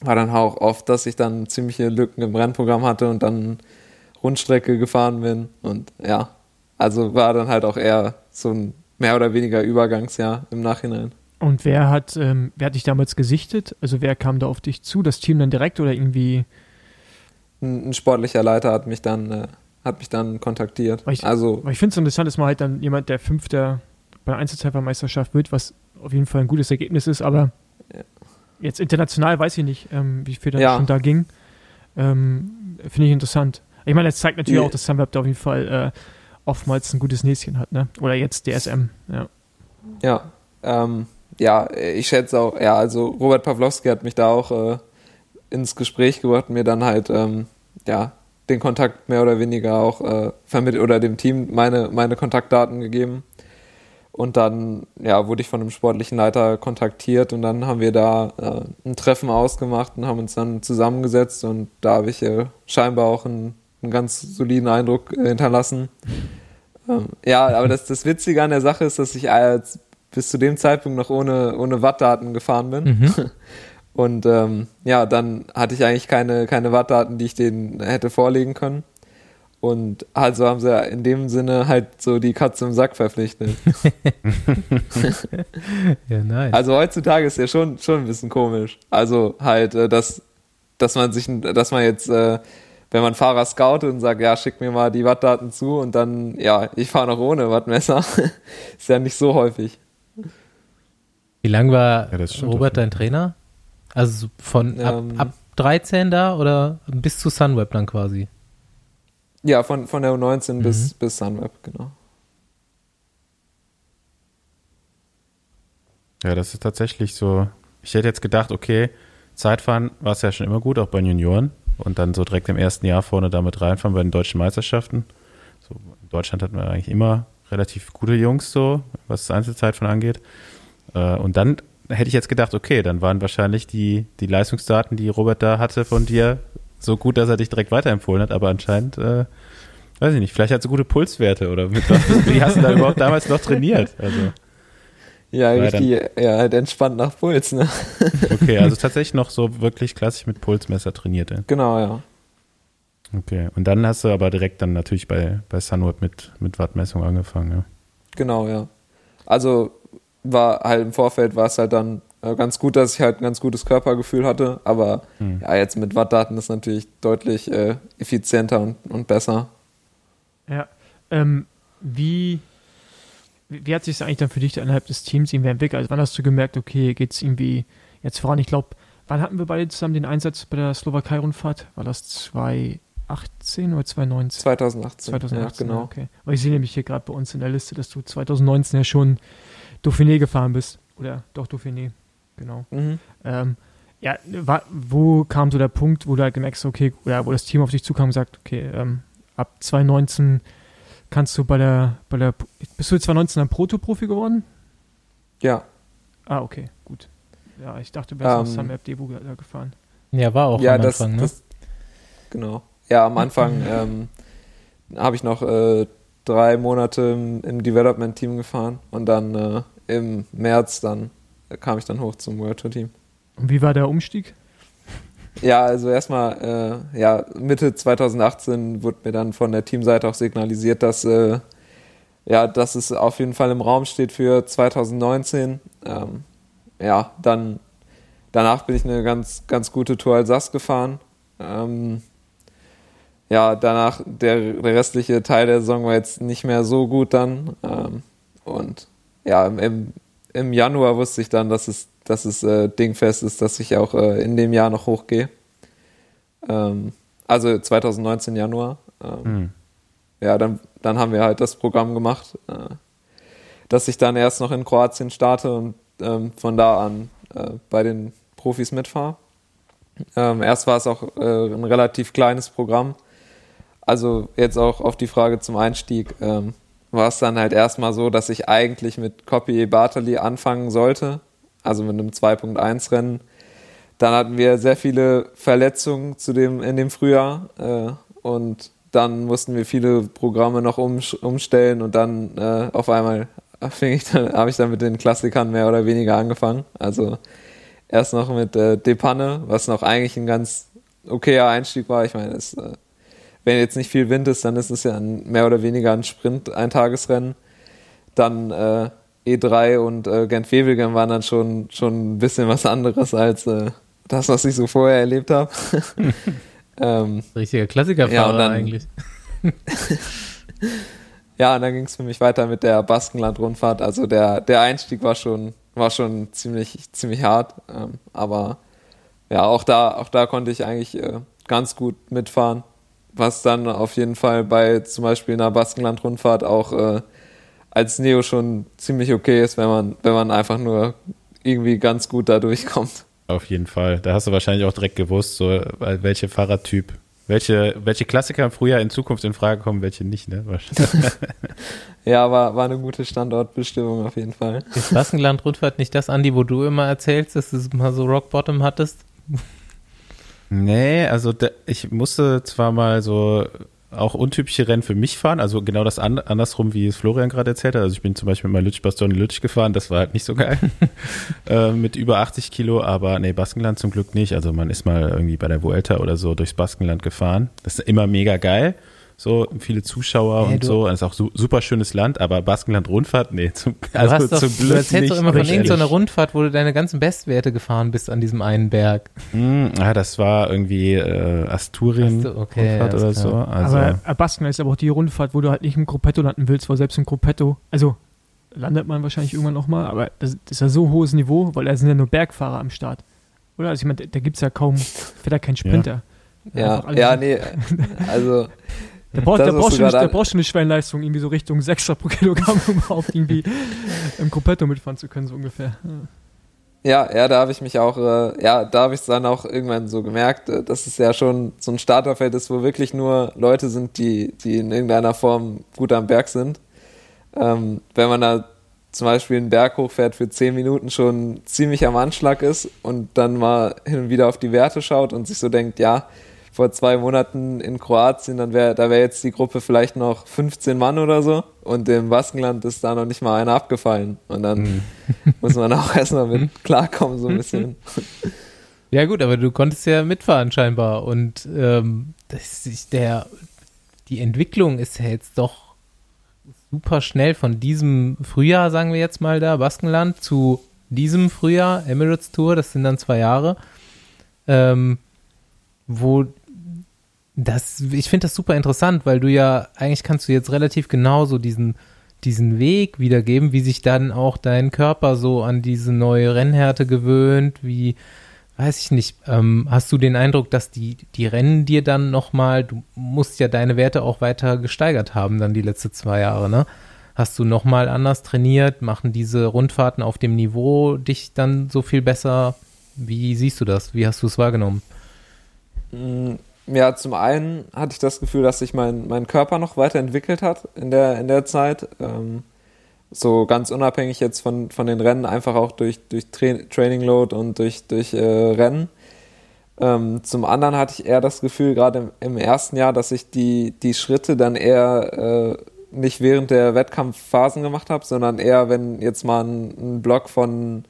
War dann auch oft, dass ich dann ziemliche Lücken im Rennprogramm hatte und dann Rundstrecke gefahren bin. Und ja, also war dann halt auch eher so ein mehr oder weniger Übergangsjahr im Nachhinein. Und wer hat, ähm, wer hat dich damals gesichtet? Also wer kam da auf dich zu? Das Team dann direkt oder irgendwie? Ein, ein sportlicher Leiter hat mich dann, äh, hat mich dann kontaktiert. Weil ich, also weil ich finde es interessant, dass man halt dann jemand, der Fünfter bei der Einzelzeitmeisterschaft wird, was auf jeden Fall ein gutes Ergebnis ist, aber Ja. jetzt international weiß ich nicht, ähm, wie viel da Ja. schon da ging. Ähm, finde ich interessant. Ich meine, es zeigt natürlich Nee. auch, dass Sunweb da auf jeden Fall äh, oftmals ein gutes Näschen hat, ne? Oder jetzt DSM, ja. Ja, ähm, ja, ich schätze auch, ja, also Robert Pawlowski hat mich da auch äh, ins Gespräch gebracht mir dann halt, ähm, ja, den Kontakt mehr oder weniger auch äh, vermittelt oder dem Team meine, meine Kontaktdaten gegeben. Und dann, ja, wurde ich von einem sportlichen Leiter kontaktiert und dann haben wir da äh, ein Treffen ausgemacht und haben uns dann zusammengesetzt und da habe ich äh, scheinbar auch einen, einen ganz soliden Eindruck äh, hinterlassen. Ja, aber das, das Witzige an der Sache ist, dass ich als bis zu dem Zeitpunkt noch ohne, ohne Wattdaten gefahren bin. Mhm. [laughs] Und ähm, ja, dann hatte ich eigentlich keine, keine Wattdaten, die ich denen hätte vorlegen können. Und also haben sie in dem Sinne halt so die Katze im Sack verpflichtet. [laughs] Ja, nice. Also heutzutage ist ja schon, schon ein bisschen komisch. Also halt, äh, dass, dass man sich, dass man jetzt, äh, wenn man Fahrer scoutet und sagt, ja, schick mir mal die Wattdaten zu und dann, ja, ich fahre noch ohne Wattmesser, [laughs] ist ja nicht so häufig. Wie lang war Ja, Robert dein Trainer? Also von ab, Ähm. ab 13 da oder bis zu Sunweb dann quasi? Ja, von, von der U19 Mhm. bis, bis Sunweb, genau. Ja, das ist tatsächlich so. Ich hätte jetzt gedacht, okay, Zeitfahren war es ja schon immer gut, auch bei den Junioren. Und dann so direkt im ersten Jahr vorne damit reinfahren bei den deutschen Meisterschaften. So, in Deutschland hatten wir eigentlich immer relativ gute Jungs, so, was das Einzelzeitfahren angeht. Äh, und dann hätte ich jetzt gedacht, okay, dann waren wahrscheinlich die, die Leistungsdaten, die Robert da hatte von dir, so gut, dass er dich direkt weiterempfohlen hat, aber anscheinend, äh, weiß ich nicht, vielleicht hat so gute Pulswerte oder mit [laughs] wie hast du da überhaupt damals noch trainiert? Also. Ja, Ja, richtig, ja, halt entspannt nach Puls, ne? [laughs] Okay, also [laughs] tatsächlich noch so wirklich klassisch mit Pulsmesser trainiert. ja. Genau, ja. Okay, und dann hast du aber direkt dann natürlich bei, bei Sunweb mit, mit Wattmessung angefangen. Ja. Genau, ja. Also war halt im Vorfeld war es halt dann äh, ganz gut, dass ich halt ein ganz gutes Körpergefühl hatte, aber Hm. ja, jetzt mit Wattdaten ist natürlich deutlich äh, effizienter und, und besser. Ja. Ähm, wie, wie hat sich das eigentlich dann für dich innerhalb des Teams irgendwie entwickelt? Also wann hast du gemerkt, okay, geht's irgendwie jetzt voran? Ich glaube, wann hatten wir beide zusammen den Einsatz bei der Slowakei-Rundfahrt? War das 2018 oder 2019? 2018. 2018, ja, genau. okay. Weil ich sehe nämlich hier gerade bei uns in der Liste, dass du 2019 ja schon Dauphiné gefahren bist. Oder doch Dauphiné, genau. Mhm. Ähm, ja, wo kam so der Punkt, wo du halt gemerkt hast, okay, oder wo das Team auf dich zukam und sagt, okay, ähm, ab 2019 kannst du bei der, bei der, bist du 2019 ein Proto-Profi geworden? Ja, Ah, okay, gut. Ja, ich dachte, du wärst Ähm, auf Devo ge- da gefahren. Ja, war auch ja, am das, Anfang, ne? das genau. Ja, am Anfang [laughs] ähm, habe ich noch äh, drei Monate im, im Development-Team gefahren und dann äh, im März dann äh, kam ich dann hoch zum World Tour Team. Und wie war der Umstieg? Ja, also erstmal, äh, ja, Mitte 2018 wurde mir dann von der Teamseite auch signalisiert, dass, äh, ja, dass es auf jeden Fall im Raum steht für 2019. Ähm, ja, dann danach bin ich eine ganz, ganz gute Tour Alsace gefahren. Ähm, ja, danach der, der restliche Teil der Saison war jetzt nicht mehr so gut dann. Ähm, und ja, im- im, im Januar wusste ich dann, dass es, dass es äh, dingfest ist, dass ich auch äh, in dem Jahr noch hochgehe. Ähm, also 2019 Januar. Ähm, Hm. ja, dann, dann haben wir halt das Programm gemacht, äh, dass ich dann erst noch in Kroatien starte und ähm, von da an äh, bei den Profis mitfahre. Ähm, erst war es auch äh, ein relativ kleines Programm. Also jetzt auch auf die Frage zum Einstieg ähm, war es dann halt erstmal so, dass ich eigentlich mit Copy Bartali anfangen sollte, also mit einem 2.1 Rennen. Dann hatten wir sehr viele Verletzungen zu dem, in dem Frühjahr äh, und dann mussten wir viele Programme noch um, umstellen und dann äh, auf einmal fing ich dann, habe ich dann mit den Klassikern mehr oder weniger angefangen. Also erst noch mit äh, Depanne, was noch eigentlich ein ganz okayer Einstieg war. Ich meine, es, äh, wenn jetzt nicht viel Wind ist, dann ist es ja ein, mehr oder weniger ein Sprint, ein Tagesrennen. dann äh, E3 und äh, Gent-Wevelgem waren dann schon, schon ein bisschen was anderes als äh, das, was ich so vorher erlebt habe. [laughs] ähm, Richtiger Klassikerfahrer ja, dann, eigentlich. [laughs] ja, und dann ging es für mich weiter mit der Baskenland-Rundfahrt. Also der, der Einstieg war schon, war schon ziemlich, ziemlich hart. Ähm, aber ja, auch da, auch da konnte ich eigentlich äh, ganz gut mitfahren. Was dann auf jeden Fall bei zum Beispiel einer Baskenland-Rundfahrt auch äh, als Neo schon ziemlich okay ist, wenn man, wenn man einfach nur irgendwie ganz gut da durchkommt. Auf jeden Fall. Da hast du wahrscheinlich auch direkt gewusst, so welche Fahrradtyp, welche, welche Klassiker im Frühjahr in Zukunft in Frage kommen, welche nicht, ne? [laughs] ja, war, war eine gute Standortbestimmung auf jeden Fall. Ist Baskenland-Rundfahrt nicht das, Andi, wo du immer erzählst, dass du mal so Rock Bottom hattest? Nee, also da, ich musste zwar mal so auch untypische Rennen für mich fahren. Also genau das an, andersrum, wie es Florian gerade erzählt hat. Also ich bin zum Beispiel mal Lütsch Bastogne Lütsch gefahren, das war halt nicht so geil. [laughs] äh, mit über 80 Kilo, aber nee, Baskenland zum Glück nicht. Also man ist mal irgendwie bei der Vuelta oder so durchs Baskenland gefahren. Das ist immer mega geil so viele Zuschauer hey, und so. Es ist auch su super schönes Land, aber Baskenland-Rundfahrt, nee, zum, also hast doch, zum Glück Du erzählst doch immer von irgendeiner so Rundfahrt, wo du deine ganzen Bestwerte gefahren bist an diesem einen Berg. Mm, ja, das war irgendwie äh, Asturien so, okay, Rundfahrt oder so. Also, aber äh, Baskenland ist aber auch die Rundfahrt, wo du halt nicht im Gruppetto landen willst, weil selbst im Gruppetto, also landet man wahrscheinlich irgendwann nochmal, aber das, das, ist ja so hohes Niveau, weil da sind ja nur Bergfahrer am Start. Oder? Also ich meine, da gibt es ja kaum, fährt da kein Sprinter. Ja, ja, ja nee, [laughs] also da, brauch, da, brauchst du nicht, da brauchst du eine Schwellenleistung, irgendwie so Richtung 6 pro Kilogramm, um überhaupt irgendwie [laughs] im Gruppetto mitfahren zu können, so ungefähr. Ja, ja, da habe ich mich auch, äh, ja, da habe ich es dann auch irgendwann so gemerkt, äh, dass es ja schon so ein Starterfeld ist, wo wirklich nur Leute sind, die, die in irgendeiner Form gut am Berg sind. Ähm, wenn man da zum Beispiel einen Berg hochfährt für 10 Minuten schon ziemlich am Anschlag ist und dann mal hin und wieder auf die Werte schaut und sich so denkt, ja, vor zwei Monaten in Kroatien, dann wäre da wäre jetzt die Gruppe vielleicht noch 15 Mann oder so und im Baskenland ist da noch nicht mal einer abgefallen und dann mhm. [laughs] muss man auch erstmal mit klarkommen so ein bisschen. [laughs] Ja gut, aber du konntest ja mitfahren scheinbar und ähm, das ist der die Entwicklung ist ja jetzt doch super schnell von diesem Frühjahr, sagen wir jetzt mal da, Baskenland, zu diesem Frühjahr, Emirates Tour, das sind dann zwei Jahre, ähm, wo das, ich finde das super interessant, weil du ja, eigentlich kannst du jetzt relativ genau so diesen, diesen Weg wiedergeben, wie sich dann auch dein Körper so an diese neue Rennhärte gewöhnt, wie, weiß ich nicht, ähm, hast du den Eindruck, dass die, die Rennen dir dann nochmal, du musst ja deine Werte auch weiter gesteigert haben, dann die letzten zwei Jahre, ne? Hast du nochmal anders trainiert? Machen diese Rundfahrten auf dem Niveau dich dann so viel besser? Wie siehst du das? Wie hast du es wahrgenommen? Ja, zum einen hatte ich das Gefühl, dass sich mein, mein Körper noch weiterentwickelt hat in der, in der Zeit. Ähm, so ganz unabhängig jetzt von, von den Rennen, einfach auch durch, durch Tra Training Load und durch, durch äh, Rennen. Ähm, zum anderen hatte ich eher das Gefühl, gerade im, im, ersten Jahr, dass ich die, die Schritte dann eher äh, nicht während der Wettkampfphasen gemacht habe, sondern eher, wenn jetzt mal ein, ein Block von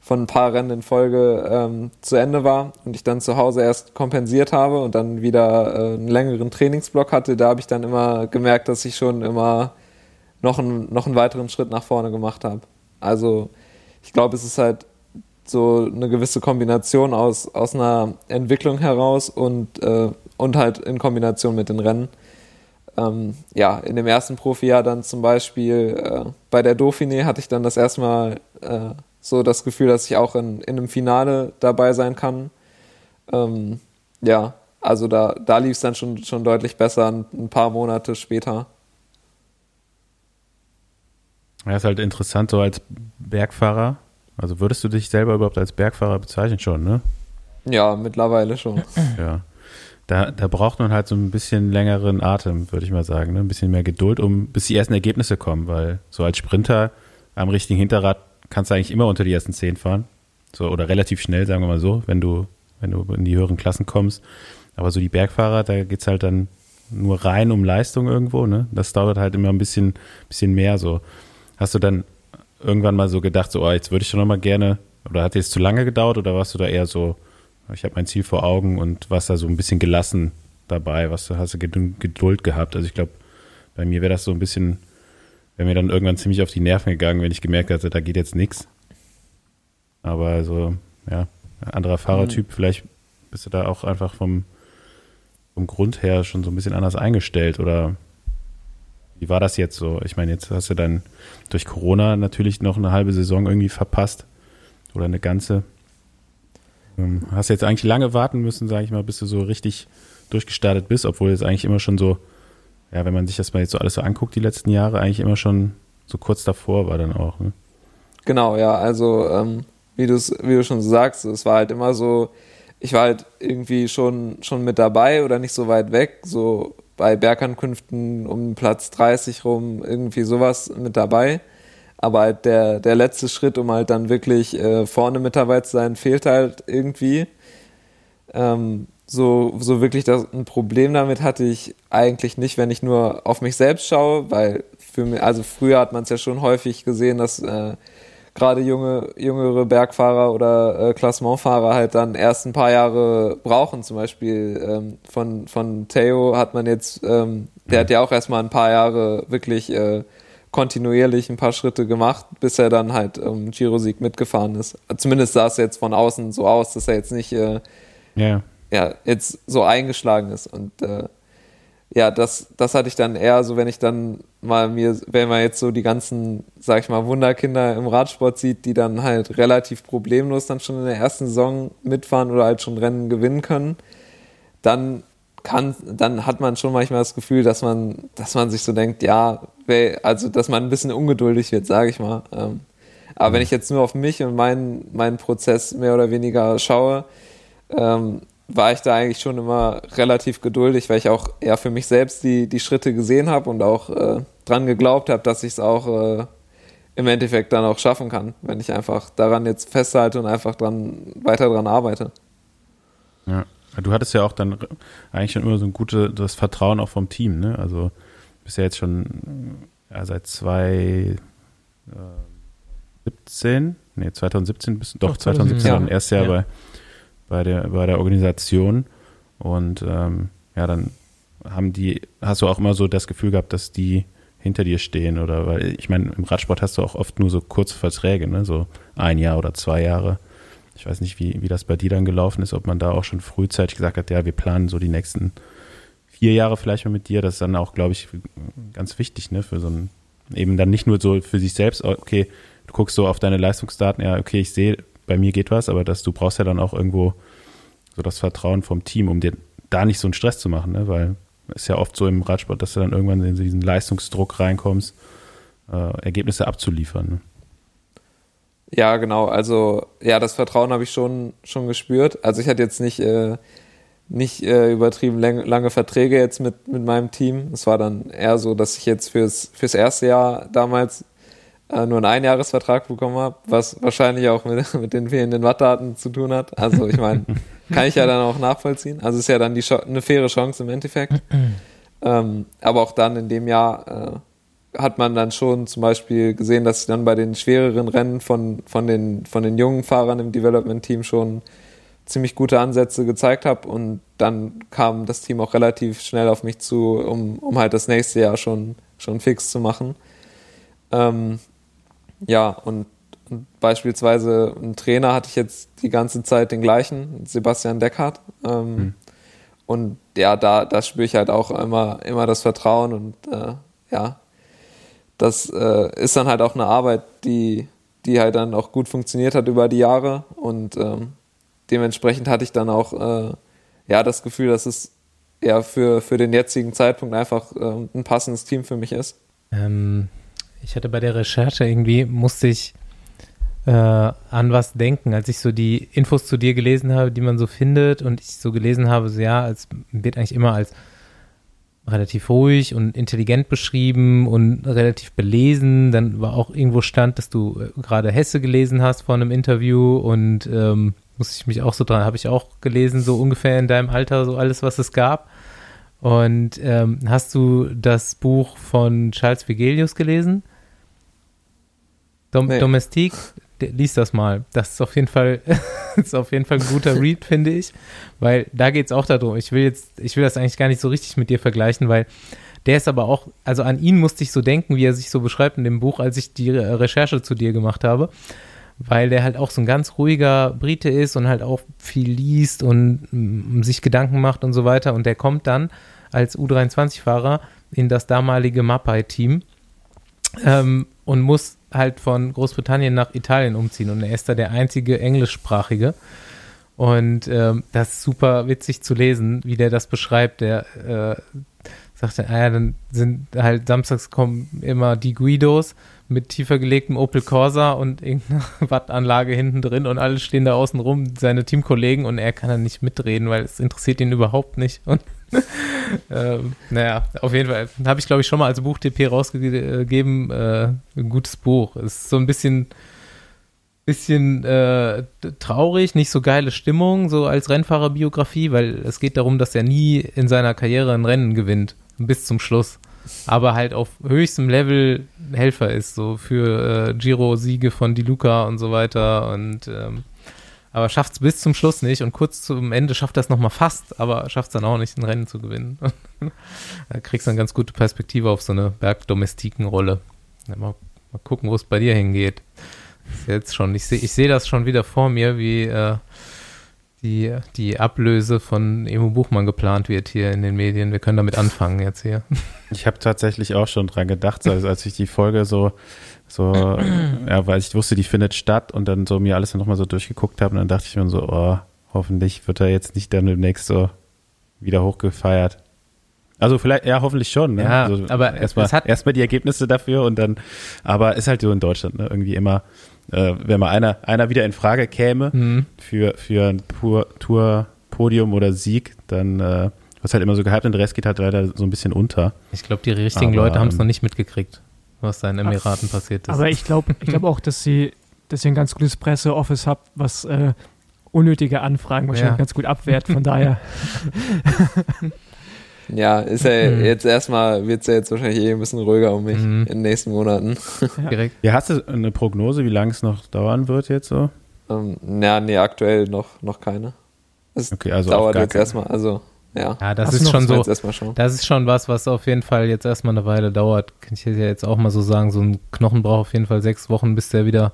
von ein paar Rennen in Folge ähm, zu Ende war und ich dann zu Hause erst kompensiert habe und dann wieder äh, einen längeren Trainingsblock hatte, da habe ich dann immer gemerkt, dass ich schon immer noch einen, noch einen weiteren Schritt nach vorne gemacht habe. Also ich glaube, es ist halt so eine gewisse Kombination aus, aus einer Entwicklung heraus und, äh, und halt in Kombination mit den Rennen. Ähm, ja, in dem ersten Profijahr dann zum Beispiel äh, bei der Dauphiné hatte ich dann das erste Mal äh, so das Gefühl, dass ich auch in, in einem Finale dabei sein kann. Ähm, ja, also da, da lief es dann schon, schon deutlich besser, ein, paar Monate später. Ja, ist halt interessant, so als Bergfahrer. Also würdest du dich selber überhaupt als Bergfahrer bezeichnen schon, ne? Ja, mittlerweile schon. Ja. Da, da braucht man halt so ein bisschen längeren Atem, würde ich mal sagen, ne? Ein bisschen mehr Geduld, um bis die ersten Ergebnisse kommen, weil so als Sprinter am richtigen Hinterrad kannst du eigentlich immer unter die ersten zehn fahren. So, oder relativ schnell, sagen wir mal so, wenn du, wenn du in die höheren Klassen kommst. Aber so die Bergfahrer, da geht es halt dann nur rein um Leistung irgendwo, ne? Das dauert halt immer ein bisschen, bisschen mehr so. Hast du dann irgendwann mal so gedacht, so, oh, jetzt würde ich schon noch mal gerne, oder hat jetzt zu lange gedauert oder warst du da eher so, ich habe mein Ziel vor Augen und warst da so ein bisschen gelassen dabei, was hast du Geduld gehabt? Also ich glaube, bei mir wäre das so ein bisschen wäre mir dann irgendwann ziemlich auf die Nerven gegangen, wenn ich gemerkt hätte, da geht jetzt nichts. Aber so, ja, anderer Fahrertyp, mhm. vielleicht bist du da auch einfach vom, vom Grund her schon so ein bisschen anders eingestellt oder wie war das jetzt so? Ich meine, jetzt hast du dann durch Corona natürlich noch eine halbe Saison irgendwie verpasst oder eine ganze. Ähm, hast jetzt eigentlich lange warten müssen, sage ich mal, bis du so richtig durchgestartet bist, obwohl jetzt eigentlich immer schon so, ja, wenn man sich das mal jetzt so alles so anguckt, die letzten Jahre, eigentlich immer schon so kurz davor war dann auch. Ne? Genau, ja, also ähm, wie, wie du schon sagst, es war halt immer so, ich war halt irgendwie schon, schon mit dabei oder nicht so weit weg, so bei Bergankünften um Platz 30 rum, irgendwie sowas mit dabei. Aber halt der, der letzte Schritt, um halt dann wirklich äh, vorne mit dabei zu sein, fehlt halt irgendwie. Ähm, so, so wirklich das, ein Problem damit hatte ich eigentlich nicht, wenn ich nur auf mich selbst schaue, weil für mich, also früher hat man es ja schon häufig gesehen, dass äh, gerade junge, jüngere Bergfahrer oder äh, Klassementfahrer halt dann erst ein paar Jahre brauchen. Zum Beispiel ähm, von, von Theo hat man jetzt, ähm, der hat ja auch erstmal ein paar Jahre wirklich äh, kontinuierlich ein paar Schritte gemacht, bis er dann halt ähm, Giro-Sieg mitgefahren ist. Zumindest sah es jetzt von außen so aus, dass er jetzt nicht äh, yeah. Ja, jetzt so eingeschlagen ist. Und äh, ja, das, das hatte ich dann eher so, wenn ich dann mal mir, wenn man jetzt so die ganzen, sag ich mal, Wunderkinder im Radsport sieht, die dann halt relativ problemlos dann schon in der ersten Saison mitfahren oder halt schon Rennen gewinnen können, dann kann, dann hat man schon manchmal das Gefühl, dass man, dass man sich so denkt, ja, also dass man ein bisschen ungeduldig wird, sage ich mal. Ähm, aber wenn ich jetzt nur auf mich und meinen, meinen Prozess mehr oder weniger schaue, ähm, war ich da eigentlich schon immer relativ geduldig, weil ich auch eher für mich selbst die, die Schritte gesehen habe und auch äh, dran geglaubt habe, dass ich es auch äh, im Endeffekt dann auch schaffen kann, wenn ich einfach daran jetzt festhalte und einfach dran, weiter dran arbeite. Ja, du hattest ja auch dann eigentlich schon immer so ein gutes Vertrauen auch vom Team, ne? Also bist ja jetzt schon ja, seit 2017, äh, nee, 2017 bist du, doch, doch 2017 ja. erst Jahr ja. bei bei der, bei der Organisation. Und ähm, ja, dann haben die, hast du auch immer so das Gefühl gehabt, dass die hinter dir stehen oder weil ich meine, im Radsport hast du auch oft nur so kurze Verträge, ne? So ein Jahr oder zwei Jahre. Ich weiß nicht, wie, wie das bei dir dann gelaufen ist, ob man da auch schon frühzeitig gesagt hat, ja, wir planen so die nächsten vier Jahre vielleicht mal mit dir. Das ist dann auch, glaube ich, ganz wichtig, ne, für so ein, eben dann nicht nur so für sich selbst, okay, du guckst so auf deine Leistungsdaten, ja, okay, ich sehe, bei mir geht was, aber dass du brauchst ja dann auch irgendwo so das Vertrauen vom Team, um dir da nicht so einen Stress zu machen, ne? weil es ist ja oft so im Radsport, dass du dann irgendwann in diesen Leistungsdruck reinkommst, äh, Ergebnisse abzuliefern. Ne? Ja, genau. Also ja, das Vertrauen habe ich schon schon gespürt. Also ich hatte jetzt nicht äh, nicht äh, übertrieben lang, lange Verträge jetzt mit mit meinem Team. Es war dann eher so, dass ich jetzt fürs fürs erste Jahr damals äh, nur einen Einjahresvertrag bekommen habe, was wahrscheinlich auch mit, [laughs] mit den fehlenden Wattdaten zu tun hat. Also ich meine, [laughs] kann ich ja dann auch nachvollziehen. Also ist ja dann die eine faire Chance im Endeffekt. [clears throat] ähm, aber auch dann in dem Jahr äh, hat man dann schon zum Beispiel gesehen, dass ich dann bei den schwereren Rennen von, von, den, von den jungen Fahrern im Development-Team schon ziemlich gute Ansätze gezeigt habe und dann kam das Team auch relativ schnell auf mich zu, um, um halt das nächste Jahr schon, schon fix zu machen. Ähm, ja, und, und, beispielsweise ein Trainer hatte ich jetzt die ganze Zeit den gleichen, Sebastian Deckhardt. Ähm, mhm. Und ja, da, da spüre ich halt auch immer, immer das Vertrauen und äh, ja, das äh, ist dann halt auch eine Arbeit, die, die halt dann auch gut funktioniert hat über die Jahre und ähm, dementsprechend hatte ich dann auch äh, ja das Gefühl, dass es ja für, für den jetzigen Zeitpunkt einfach äh, ein passendes Team für mich ist. Ähm, ich hatte bei der Recherche irgendwie, musste ich äh, an was denken, als ich so die Infos zu dir gelesen habe, die man so findet und ich so gelesen habe, so ja, es wird eigentlich immer als relativ ruhig und intelligent beschrieben und relativ belesen. Dann war auch irgendwo stand, dass du äh, gerade Hesse gelesen hast vor einem Interview und ähm, muss ich mich auch so dran, habe ich auch gelesen, so ungefähr in deinem Alter, so alles, was es gab. Und ähm, hast du das Buch von Charles Vigelius gelesen? Dom nee. Domestique, lies das mal. Das ist auf jeden Fall, [laughs] ist auf jeden Fall ein guter [laughs] Read, finde ich. Weil da geht es auch darum. Ich will jetzt, ich will das eigentlich gar nicht so richtig mit dir vergleichen, weil Der ist aber auch, also an ihn musste ich so denken, wie er sich so beschreibt in dem Buch, als ich die Recherche zu dir gemacht habe. Weil der halt auch so ein ganz ruhiger Brite ist und halt auch viel liest und mm, sich Gedanken macht und so weiter. Und der kommt dann als U23-Fahrer in das damalige Mapai-Team ähm, und muss halt von Großbritannien nach Italien umziehen. Und er ist da der einzige englischsprachige. Und ähm, das ist super witzig zu lesen, wie der das beschreibt. Der äh, sagte, ah ja, dann sind halt samstags kommen immer die Guidos mit tiefer gelegtem Opel Corsa und irgendeine [laughs] Wattanlage hinten drin und alle stehen da außen rum, seine Teamkollegen und er kann dann nicht mitreden, weil es interessiert ihn überhaupt nicht. Und [laughs] ähm, naja, auf jeden Fall habe ich, glaube ich, schon mal als Buch-TP rausgegeben. Äh, ein gutes Buch. Ist so ein bisschen bisschen äh, traurig, nicht so geile Stimmung, so als Rennfahrerbiografie, weil es geht darum, dass er nie in seiner Karriere ein Rennen gewinnt, bis zum Schluss. Aber halt auf höchstem Level Helfer ist, so für äh, Giro-Siege von Di Luca und so weiter. Und ähm, aber schafft es bis zum Schluss nicht und kurz zum Ende schafft er es nochmal fast, aber schafft es dann auch nicht, ein Rennen zu gewinnen. [laughs] da kriegst du eine ganz gute Perspektive auf so eine Bergdomestikenrolle. Ja, mal, mal gucken, wo es bei dir hingeht jetzt schon. Ich sehe ich seh das schon wieder vor mir, wie äh, die, die Ablöse von Emo Buchmann geplant wird hier in den Medien. Wir können damit anfangen jetzt hier. Ich habe tatsächlich auch schon dran gedacht, also als ich die Folge so, so, ja, weil ich wusste, die findet statt und dann so mir alles nochmal so durchgeguckt habe und dann dachte ich mir so, oh, hoffentlich wird er jetzt nicht dann demnächst so wieder hochgefeiert. Also vielleicht, ja, hoffentlich schon. Ne? Ja, also aber erstmal erstmal die Ergebnisse dafür und dann, aber ist halt so in Deutschland, ne? Irgendwie immer, äh, wenn mal einer, einer wieder in Frage käme Mhm. für, für ein Pur, Tour, Podium oder Sieg, dann äh, was halt immer so gehypt und der Rest geht halt leider so ein bisschen unter. Ich glaube, die richtigen Aber, Leute haben es ähm, noch nicht mitgekriegt, was da in Emiraten passiert ist. Aber ich glaube ich glaub auch, dass sie, dass ihr ein ganz gutes Presseoffice habt, was äh, unnötige Anfragen wahrscheinlich Ja. ganz gut abwehrt. Von daher, [laughs] Ja, ist ja Mhm. jetzt erstmal, wird es ja jetzt wahrscheinlich eh ein bisschen ruhiger um mich Mhm. in den nächsten Monaten. direkt. Ja, hast du eine Prognose, wie lange es noch dauern wird jetzt so? Ähm, ja, nee, aktuell noch, noch keine. Es Okay, also auf dauert jetzt keinen- erstmal, also, ja. Ja, das Hast ist schon so. Schauen. Das ist schon was, was auf jeden Fall jetzt erstmal eine Weile dauert. Kann ich ja jetzt auch mal so sagen. So ein Knochen braucht auf jeden Fall sechs Wochen, bis der wieder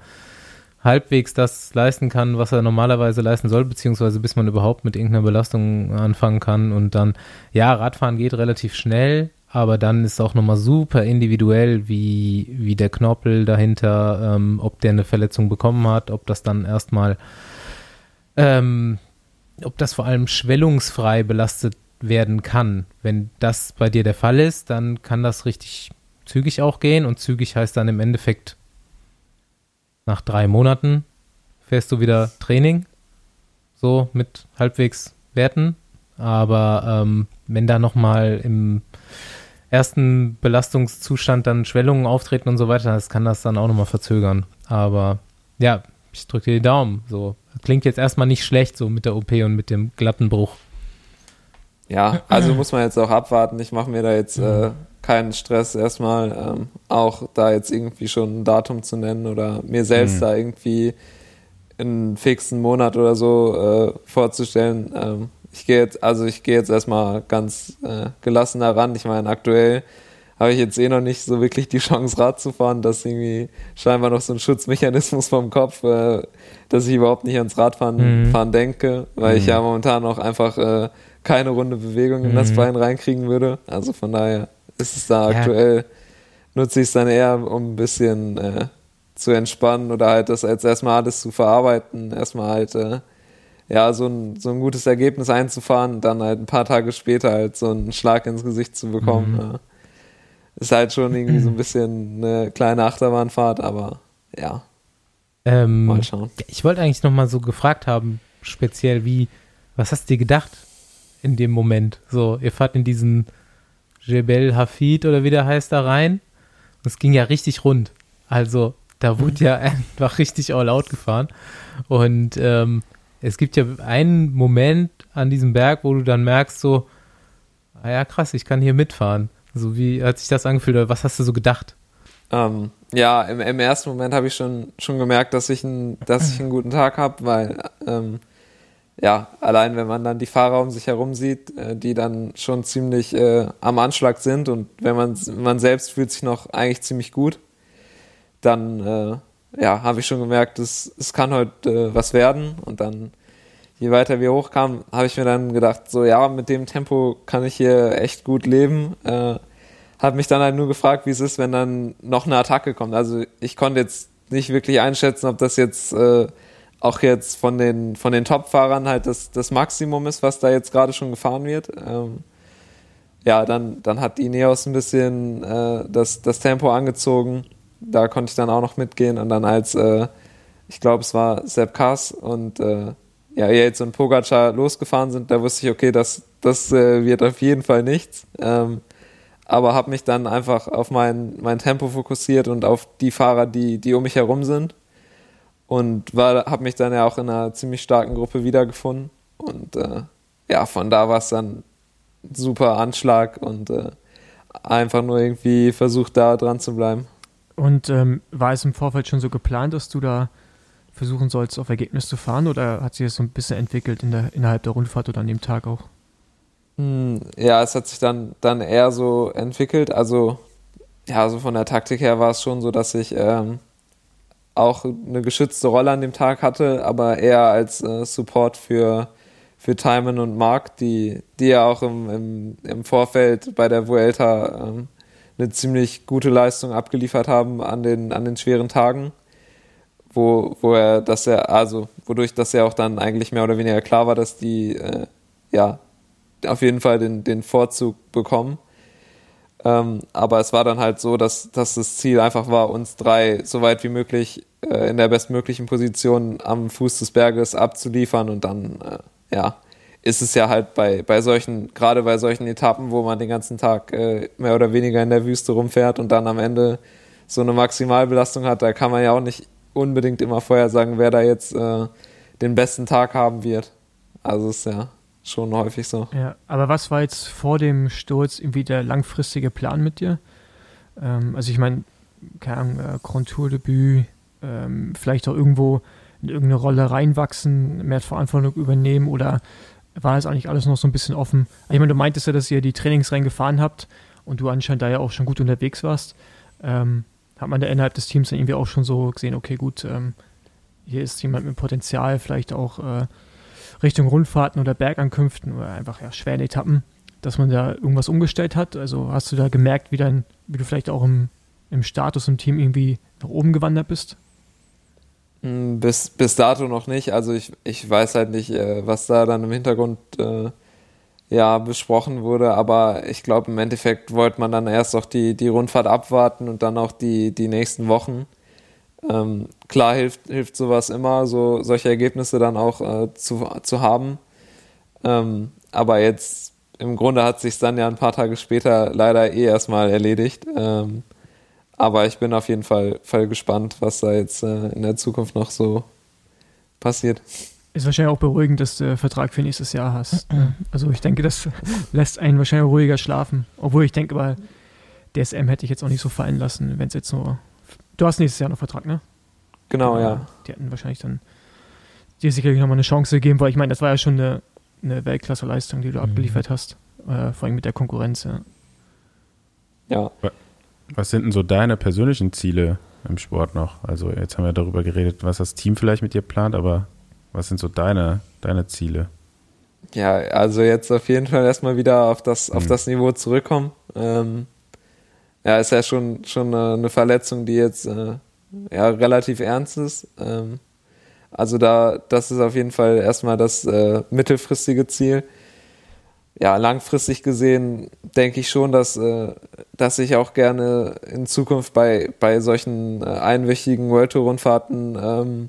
halbwegs das leisten kann, was er normalerweise leisten soll, beziehungsweise bis man überhaupt mit irgendeiner Belastung anfangen kann. Und dann, ja, Radfahren geht relativ schnell, aber dann ist auch nochmal super individuell, wie, wie der Knorpel dahinter, ähm, ob der eine Verletzung bekommen hat, ob das dann erstmal, ähm, ob das vor allem schwellungsfrei belastet werden kann. Wenn das bei dir der Fall ist, dann kann das richtig zügig auch gehen und zügig heißt dann im Endeffekt nach drei Monaten fährst du wieder Training, so mit halbwegs Werten. Aber ähm, wenn da nochmal im ersten Belastungszustand dann Schwellungen auftreten und so weiter, das kann das dann auch nochmal verzögern. Aber ja, ich drücke dir die Daumen. So klingt jetzt erstmal nicht schlecht, so mit der OP und mit dem glatten Bruch. Ja, also muss man jetzt auch abwarten. Ich mache mir da jetzt äh, keinen Stress erstmal, ähm, auch da jetzt irgendwie schon ein Datum zu nennen oder mir selbst Mhm. da irgendwie einen fixen Monat oder so äh, vorzustellen. Ähm, ich gehe jetzt, also ich gehe jetzt erstmal ganz äh, gelassen daran. Ich meine, aktuell habe ich jetzt eh noch nicht so wirklich die Chance, Rad zu fahren. Das ist irgendwie scheinbar noch so ein Schutzmechanismus vom Kopf, äh, dass ich überhaupt nicht ans Radfahren Mhm. fahren denke, weil ich Mhm. ja momentan auch einfach äh, keine runde Bewegung in das Mhm. Bein reinkriegen würde. Also von daher ist es da Ja. aktuell, nutze ich es dann eher, um ein bisschen äh, zu entspannen oder halt das jetzt erstmal alles zu verarbeiten, erstmal halt äh, ja, so ein, so ein gutes Ergebnis einzufahren und dann halt ein paar Tage später halt so einen Schlag ins Gesicht zu bekommen. Mhm. Ja. Ist halt schon irgendwie so ein bisschen eine kleine Achterbahnfahrt, aber ja, Ähm, mal schauen. Ich wollte eigentlich noch mal so gefragt haben, speziell wie, was hast du dir gedacht in dem Moment? So, ihr fahrt in diesen Jebel Hafid oder wie der heißt da rein. Und es ging ja richtig rund. Also, da wurde ja [laughs] einfach richtig all out gefahren. Und ähm, es gibt ja einen Moment an diesem Berg, wo du dann merkst, so, ah ja, krass, ich kann hier mitfahren. So wie hat sich das angefühlt oder was hast du so gedacht? Ähm, ja, im, im ersten Moment habe ich schon, schon gemerkt, dass ich, ein, dass ich einen guten Tag habe, weil ähm, ja, allein wenn man dann die Fahrer um sich herum sieht, äh, die dann schon ziemlich äh, am Anschlag sind und wenn man, man selbst fühlt sich noch eigentlich ziemlich gut, dann äh, ja, habe ich schon gemerkt, es, es kann heute äh, was werden und dann je weiter wir hochkamen, habe ich mir dann gedacht, so ja, mit dem Tempo kann ich hier echt gut leben. Äh, habe mich dann halt nur gefragt, wie es ist, wenn dann noch eine Attacke kommt. Also ich konnte jetzt nicht wirklich einschätzen, ob das jetzt äh, auch jetzt von den von den Top-Fahrern halt das, das Maximum ist, was da jetzt gerade schon gefahren wird. Ähm, ja, dann, dann hat Ineos ein bisschen äh, das, das Tempo angezogen. Da konnte ich dann auch noch mitgehen und dann als, äh, ich glaube, es war Sepp Kass und äh, ja, jetzt und Pogacar losgefahren sind, da wusste ich, okay, das, das äh, wird auf jeden Fall nichts. Ähm, aber habe mich dann einfach auf mein, mein Tempo fokussiert und auf die Fahrer, die, die um mich herum sind. Und habe mich dann ja auch in einer ziemlich starken Gruppe wiedergefunden. Und äh, ja, von da war es dann super Anschlag und äh, einfach nur irgendwie versucht, da dran zu bleiben. Und ähm, war es im Vorfeld schon so geplant, dass du da versuchen sollst, auf Ergebnis zu fahren oder hat sich das so ein bisschen entwickelt in der, innerhalb der Rundfahrt oder an dem Tag auch? Hm, ja, es hat sich dann, dann eher so entwickelt. Also, ja, so von der Taktik her war es schon so, dass ich ähm, auch eine geschützte Rolle an dem Tag hatte, aber eher als äh, Support für, für Timon und Mark, die, die ja auch im, im, im Vorfeld bei der Vuelta ähm, eine ziemlich gute Leistung abgeliefert haben an den, an den schweren Tagen wo, wo er, dass er, also wodurch das ja auch dann eigentlich mehr oder weniger klar war, dass die äh, ja auf jeden Fall den, den Vorzug bekommen. Ähm, aber es war dann halt so, dass, dass das Ziel einfach war, uns drei so weit wie möglich äh, in der bestmöglichen Position am Fuß des Berges abzuliefern und dann, äh, ja, ist es ja halt bei, bei solchen, gerade bei solchen Etappen, wo man den ganzen Tag äh, mehr oder weniger in der Wüste rumfährt und dann am Ende so eine Maximalbelastung hat, da kann man ja auch nicht unbedingt immer vorher sagen, wer da jetzt äh, den besten Tag haben wird. Also ist ja schon häufig so. Ja, aber was war jetzt vor dem Sturz irgendwie der langfristige Plan mit dir? Ähm, also ich meine, keine Ahnung, äh, Grand Tour Debüt, ähm, vielleicht auch irgendwo in irgendeine Rolle reinwachsen, mehr Verantwortung übernehmen oder war es eigentlich alles noch so ein bisschen offen? Ich meine, du meintest ja, dass ihr die Trainings reingefahren habt und du anscheinend da ja auch schon gut unterwegs warst. Ähm, hat man da innerhalb des Teams dann irgendwie auch schon so gesehen, okay, gut, ähm, hier ist jemand mit Potenzial, vielleicht auch äh, Richtung Rundfahrten oder Bergankünften oder einfach ja, schweren Etappen, dass man da irgendwas umgestellt hat. Also hast du da gemerkt, wie, dein, wie du vielleicht auch im, im Status im Team irgendwie nach oben gewandert bist? Hm, bis, bis dato noch nicht. Also ich, ich weiß halt nicht, äh, was da dann im Hintergrund äh, ja, besprochen wurde, aber ich glaube, im Endeffekt wollte man dann erst auch die, die Rundfahrt abwarten und dann auch die, die nächsten Wochen. Ähm, klar hilft, hilft sowas immer, so solche Ergebnisse dann auch äh, zu, zu haben. Ähm, aber jetzt im Grunde hat sich dann ja ein paar Tage später leider eh erstmal erledigt. Ähm, aber ich bin auf jeden Fall, Fall gespannt, was da jetzt äh, in der Zukunft noch so passiert. Ist wahrscheinlich auch beruhigend, dass du Vertrag für nächstes Jahr hast. Also ich denke, das [laughs] lässt einen wahrscheinlich ruhiger schlafen. Obwohl ich denke, weil DSM hätte ich jetzt auch nicht so fallen lassen, wenn es jetzt nur. Du hast nächstes Jahr noch Vertrag, ne? Genau, ja. Die hätten wahrscheinlich dann dir sicherlich nochmal eine Chance gegeben, weil ich meine, das war ja schon eine, eine Weltklasse-Leistung, die du mhm. abgeliefert hast. Äh, vor allem mit der Konkurrenz. Ja. ja. Was sind denn so deine persönlichen Ziele im Sport noch? Also jetzt haben wir darüber geredet, was das Team vielleicht mit dir plant, aber was sind so deine, deine Ziele? Ja, also jetzt auf jeden Fall erstmal wieder auf das, mhm. auf das Niveau zurückkommen. Ähm, ja, ist ja schon, schon eine Verletzung, die jetzt äh, ja, relativ ernst ist. Ähm, also da, das ist auf jeden Fall erstmal das äh, mittelfristige Ziel. Ja, langfristig gesehen denke ich schon, dass, äh, dass ich auch gerne in Zukunft bei, bei solchen äh, einwöchigen World Tour Rundfahrten ähm,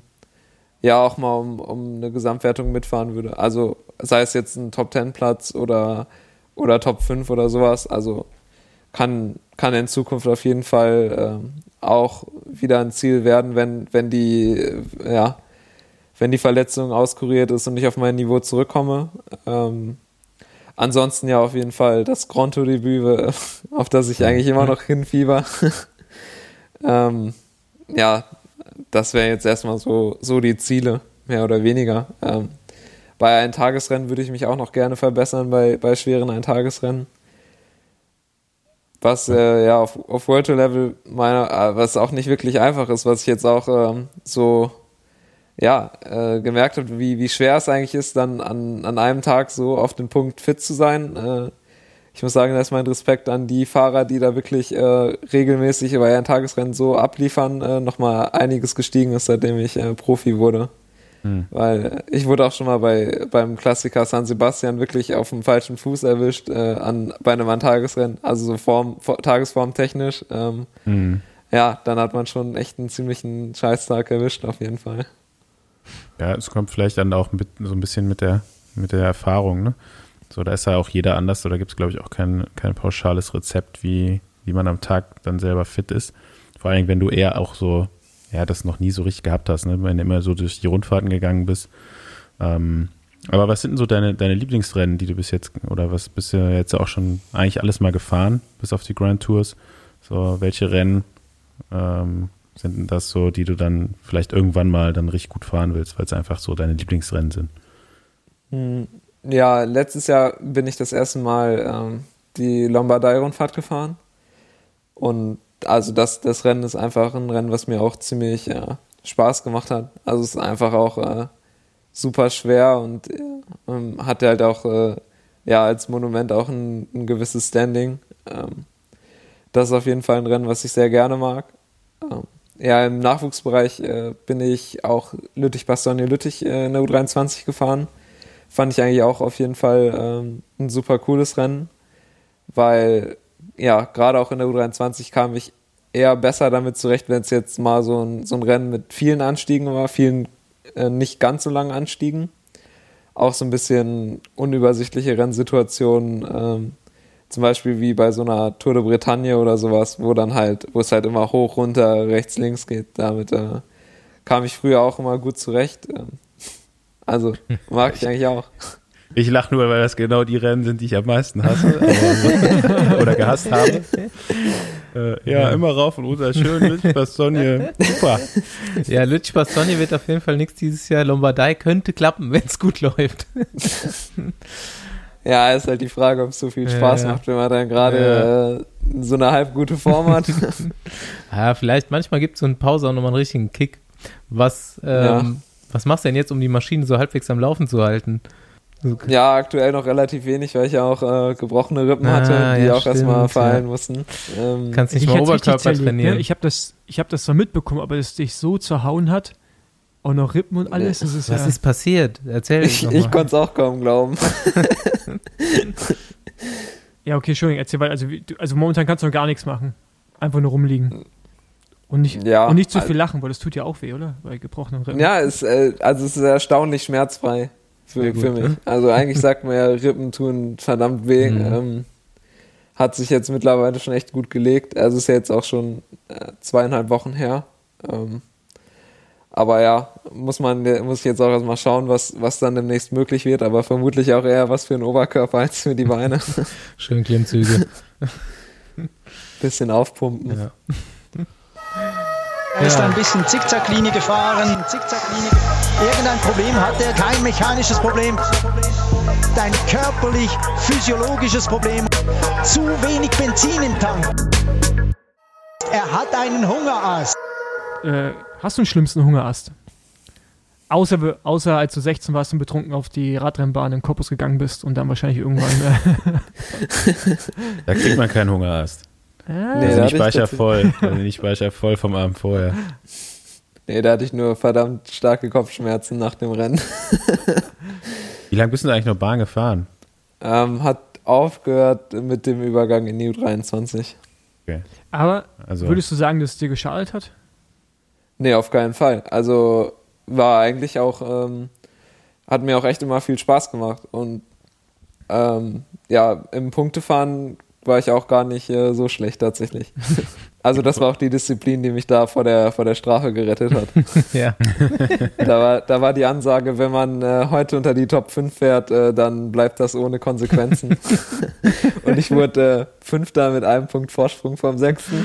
ja auch mal um, um eine Gesamtwertung mitfahren würde. Also sei es jetzt ein Top 10 Platz oder, oder Top 5 oder sowas. Also kann, kann in Zukunft auf jeden Fall ähm, auch wieder ein Ziel werden, wenn, wenn die, äh, ja, wenn die Verletzung auskuriert ist und ich auf mein Niveau zurückkomme. Ähm, ansonsten ja auf jeden Fall das Gronto-Debüt, [laughs] auf das ich eigentlich immer noch hinfieber. [laughs] ähm, ja, das wären jetzt erstmal so, so die Ziele, mehr oder weniger. Ähm, bei Eintagesrennen würde ich mich auch noch gerne verbessern, bei, bei schweren Eintagesrennen. Was äh, ja auf, auf World Tour Level meiner, äh, was auch nicht wirklich einfach ist, was ich jetzt auch ähm, so ja, äh, gemerkt habe, wie, wie schwer es eigentlich ist, dann an, an einem Tag so auf den Punkt fit zu sein. Äh, ich muss sagen, da ist mein Respekt an die Fahrer, die da wirklich äh, regelmäßig über ein Tagesrennen so abliefern, äh, nochmal einiges gestiegen ist, seitdem ich äh, Profi wurde. Hm. Weil ich wurde auch schon mal bei, beim Klassiker San Sebastian wirklich auf dem falschen Fuß erwischt äh, an, bei einem Tagesrennen, also so Form, Tagesform technisch. Ähm, hm. Ja, dann hat man schon echt einen ziemlichen Scheißtag erwischt, auf jeden Fall. Ja, es kommt vielleicht dann auch mit, so ein bisschen mit der, mit der Erfahrung, ne? So, da ist ja auch jeder anders, oder gibt es, glaube ich, auch kein, kein pauschales Rezept, wie, wie man am Tag dann selber fit ist. Vor allem, wenn du eher auch so ja, das noch nie so richtig gehabt hast, ne? wenn du immer so durch die Rundfahrten gegangen bist. Ähm, aber was sind denn so deine, deine Lieblingsrennen, die du bis jetzt, oder was bist du jetzt auch schon eigentlich alles mal gefahren, bis auf die Grand Tours? So, welche Rennen ähm, sind denn das so, die du dann vielleicht irgendwann mal dann richtig gut fahren willst, weil es einfach so deine Lieblingsrennen sind? Hm, ja, letztes Jahr bin ich das erste Mal ähm, die Lombardei-Rundfahrt gefahren. Und also das, das Rennen ist einfach ein Rennen, was mir auch ziemlich äh, Spaß gemacht hat. Also es ist einfach auch äh, super schwer und äh, hat halt auch äh, ja als Monument auch ein, ein gewisses Standing. Ähm, das ist auf jeden Fall ein Rennen, was ich sehr gerne mag. Ähm, ja, im Nachwuchsbereich äh, bin ich auch Lüttich-Bastogne-Lüttich äh, in der U23 gefahren. Fand ich eigentlich auch auf jeden Fall ähm, ein super cooles Rennen, weil ja, gerade auch in der U23 kam ich eher besser damit zurecht, wenn es jetzt mal so ein, so ein Rennen mit vielen Anstiegen war, vielen äh, nicht ganz so langen Anstiegen. Auch so ein bisschen unübersichtliche Rennsituationen, ähm, zum Beispiel wie bei so einer Tour de Bretagne oder sowas, wo dann halt, wo es halt immer hoch, runter, rechts, links geht. Damit äh, kam ich früher auch immer gut zurecht. Ähm, also [laughs] mag ich eigentlich auch. Ich lache nur, weil das genau die Rennen sind, die ich am meisten hasse [laughs] oder gehasst habe. Äh, ja, immer rauf und runter. Schön, Lütsch-Bastogne. [laughs] Super. Ja, Lütsch-Bastogne wird auf jeden Fall nichts dieses Jahr. Lombardei könnte klappen, wenn es gut läuft. Ja, ist halt die Frage, ob es so viel Spaß ja, ja. macht, wenn man dann gerade ja. äh, so eine halb gute Form hat. [laughs] ja, vielleicht manchmal gibt es so eine Pause auch nochmal einen richtigen Kick. Was, ähm, was machst du denn jetzt, um die Maschine so halbwegs am Laufen zu halten? Okay. Ja, aktuell noch relativ wenig, weil ich ja auch äh, gebrochene Rippen ah, hatte, die ja, auch erstmal fallen ja. mussten. Ähm, Kannst nicht mal Oberkörper trainieren. Ne? Ich habe das, hab das zwar mitbekommen, aber dass dich so zerhauen hat, auch noch Rippen und alles. Das ist Was ja ist passiert? Erzähl Ich, ich konnte es auch kaum glauben. [laughs] ja, okay, Entschuldigung, erzähl, weil also, also momentan kannst du noch gar nichts machen. Einfach nur rumliegen. Und nicht, ja, und nicht zu viel lachen, weil das tut ja auch weh, oder? Bei gebrochenen Rippen. Ja, ist, äh, also es ist erstaunlich schmerzfrei für, gut, für mich. Ne? Also eigentlich sagt man ja, Rippen tun verdammt weh. Mhm. Ähm, hat sich jetzt mittlerweile schon echt gut gelegt. Also ist ja jetzt auch schon äh, zweieinhalb Wochen her. Ähm, aber ja, muss man, muss ich jetzt auch erstmal schauen, was, was dann demnächst möglich wird, aber vermutlich auch eher was für den Oberkörper als für die Beine. Schön Klimmzüge. [laughs] Bisschen aufpumpen. Ja. Er ist ein bisschen Zickzacklinie gefahren. Zickzacklinie. Irgendein Problem hat er, kein mechanisches Problem. Dein körperlich, physiologisches Problem. Zu wenig Benzin im Tank. Er hat einen Hungerast. Äh, hast du den schlimmsten Hungerast? Außer, außer als du 16 warst und betrunken auf die Radrennbahn in Korpus gegangen bist und dann wahrscheinlich irgendwann. Äh [laughs] [laughs] da kriegt man keinen Hungerast. Ah. Nee, also nicht Speicher voll. Also nicht Speicher voll vom Abend vorher. Nee, da hatte ich nur verdammt starke Kopfschmerzen nach dem Rennen. Wie lange bist du eigentlich noch Bahn gefahren? Ähm, hat aufgehört mit dem Übergang in die U23. Okay. Aber also, würdest du sagen, dass es dir geschadet hat? Nee, auf keinen Fall. Also war eigentlich auch, ähm, hat mir auch echt immer viel Spaß gemacht. Und ähm, ja, im Punktefahren war ich auch gar nicht äh, so schlecht tatsächlich. Also das war auch die Disziplin, die mich da vor der, vor der Strafe gerettet hat. [laughs] ja. Da war, da war die Ansage, wenn man äh, heute unter die Top 5 fährt, äh, dann bleibt das ohne Konsequenzen. [laughs] Und ich wurde äh, Fünfter mit einem Punkt Vorsprung vom Sechsten.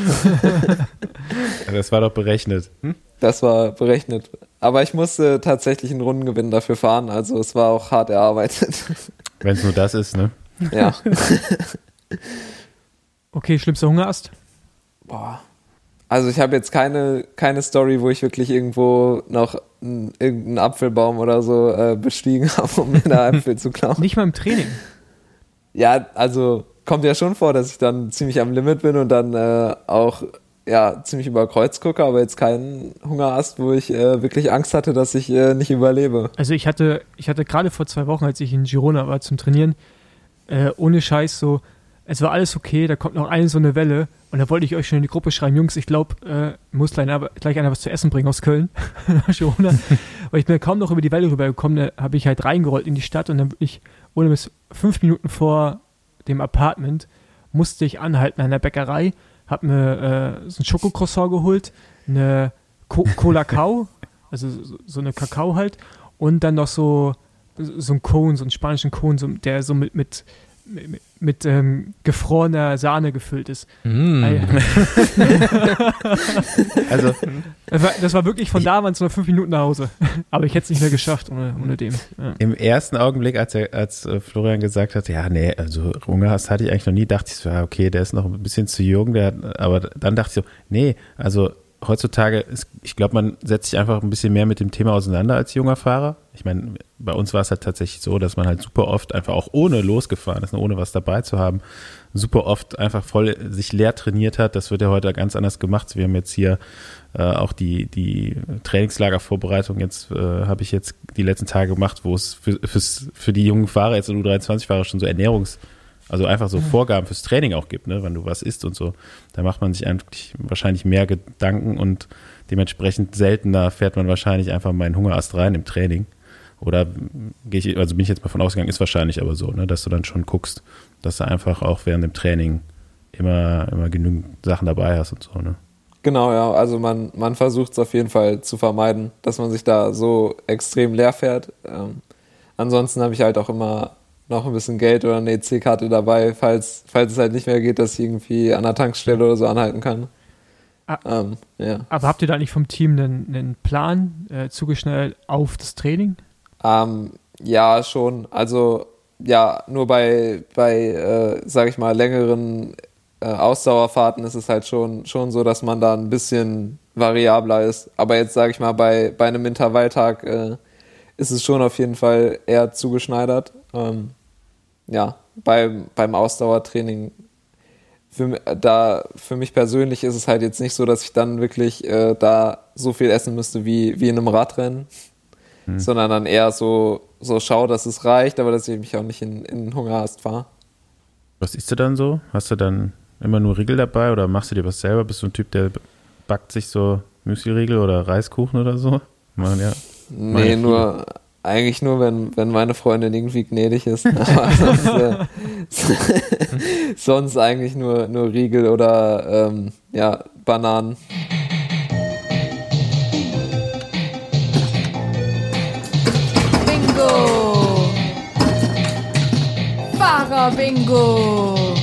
Das war doch berechnet. Hm? Das war berechnet. aber ich musste tatsächlich einen Rundengewinn dafür fahren, also es war auch hart erarbeitet. Wenn es nur das ist, ne? ja. [laughs] Okay, schlimmster Hungerast? Boah. Also ich habe jetzt keine, keine Story, wo ich wirklich irgendwo noch einen, irgendeinen Apfelbaum oder so äh, bestiegen [laughs] habe, um mir da Äpfel zu klauen. Nicht mal im Training. Ja, also kommt ja schon vor, dass ich dann ziemlich am Limit bin und dann äh, auch ja ziemlich über Kreuz gucke, aber jetzt keinen Hungerast, wo ich äh, wirklich Angst hatte, dass ich äh, nicht überlebe. Also ich hatte, ich hatte gerade vor zwei Wochen, als ich in Girona war zum Trainieren, äh, ohne Scheiß so, es war alles okay, da kommt noch eine so eine Welle und da wollte ich euch schon in die Gruppe schreiben, Jungs, ich glaube, äh, muss gleich einer, gleich einer was zu essen bringen aus Köln, [laughs] weil ich bin kaum noch über die Welle rübergekommen, da habe ich halt reingerollt in die Stadt und dann bin ich, ohne bis fünf Minuten vor dem Apartment, musste ich anhalten an der Bäckerei, habe mir äh, so ein Schokocroissant geholt, eine Co Cola Cow, [laughs] also so, so eine Kakao halt und dann noch so so ein Cone, so einen spanischen Cone, so, der so mit, mit, mit, mit ähm, gefrorener Sahne gefüllt ist. Mm. [laughs] Also, Das war, das war wirklich von da waren es nur fünf Minuten nach Hause. Aber ich hätte es nicht mehr geschafft ohne, ohne dem. Ja. im ersten Augenblick, als, er, als äh, Florian gesagt hat, ja, nee, also Hungerast hatte ich eigentlich noch nie, dachte ich so, ja, okay, der ist noch ein bisschen zu jung, der, hat- aber dann dachte ich so, nee, also heutzutage, ist, ich glaube, man setzt sich einfach ein bisschen mehr mit dem Thema auseinander als junger Fahrer. Ich meine, bei uns war es halt tatsächlich so, dass man halt super oft einfach auch ohne losgefahren ist, ohne was dabei zu haben, super oft einfach voll sich leer trainiert hat. Das wird ja heute ganz anders gemacht. Wir haben jetzt hier äh, auch die, die Trainingslagervorbereitung jetzt, äh, habe ich jetzt die letzten Tage gemacht, wo es für, fürs, für die jungen Fahrer, jetzt U23-Fahrer schon so Ernährungs- also einfach so Vorgaben fürs Training auch gibt, ne, wenn du was isst und so. Da macht man sich eigentlich wahrscheinlich mehr Gedanken und dementsprechend seltener fährt man wahrscheinlich einfach meinen Hungerast rein im Training. Oder gehe ich, also bin ich jetzt mal von ausgegangen, ist wahrscheinlich aber so, ne, dass du dann schon guckst, dass du einfach auch während dem Training immer, immer genügend Sachen dabei hast und so, ne. Genau, ja. Also man, man versucht es auf jeden Fall zu vermeiden, dass man sich da so extrem leer fährt. Ähm, ansonsten habe ich halt auch immer noch ein bisschen Geld oder eine EC-Karte dabei, falls, falls es halt nicht mehr geht, dass ich irgendwie an der Tankstelle oder so anhalten kann. Ah. Ähm, ja. Aber habt ihr da nicht vom Team einen, einen Plan äh, zugeschnellt auf das Training? Ähm, ja, schon. Also ja, nur bei, bei äh, sag ich mal, längeren äh, Ausdauerfahrten ist es halt schon, schon so, dass man da ein bisschen variabler ist. Aber jetzt sage ich mal, bei, bei einem Intervalltag äh, ist es schon auf jeden Fall eher zugeschneidert. Ähm, ja, beim, beim Ausdauertraining für, mi- da, für mich persönlich ist es halt jetzt nicht so, dass ich dann wirklich äh, da so viel essen müsste wie, wie in einem Radrennen, sondern dann eher so, so schau, dass es reicht, aber dass ich mich auch nicht in, in Hungerast fahre. Was isst du dann so? Hast du dann immer nur Riegel dabei oder machst du dir was selber? Bist du ein Typ, der backt sich so Müsli-Riegel oder Reiskuchen oder so? Man, ja. Nee, nur, eigentlich nur, wenn, wenn meine Freundin irgendwie gnädig ist. [laughs] Aber sonst, äh, [laughs] sonst eigentlich nur, nur Riegel oder ähm, ja, Bananen. Bingo! Fahrer-Bingo!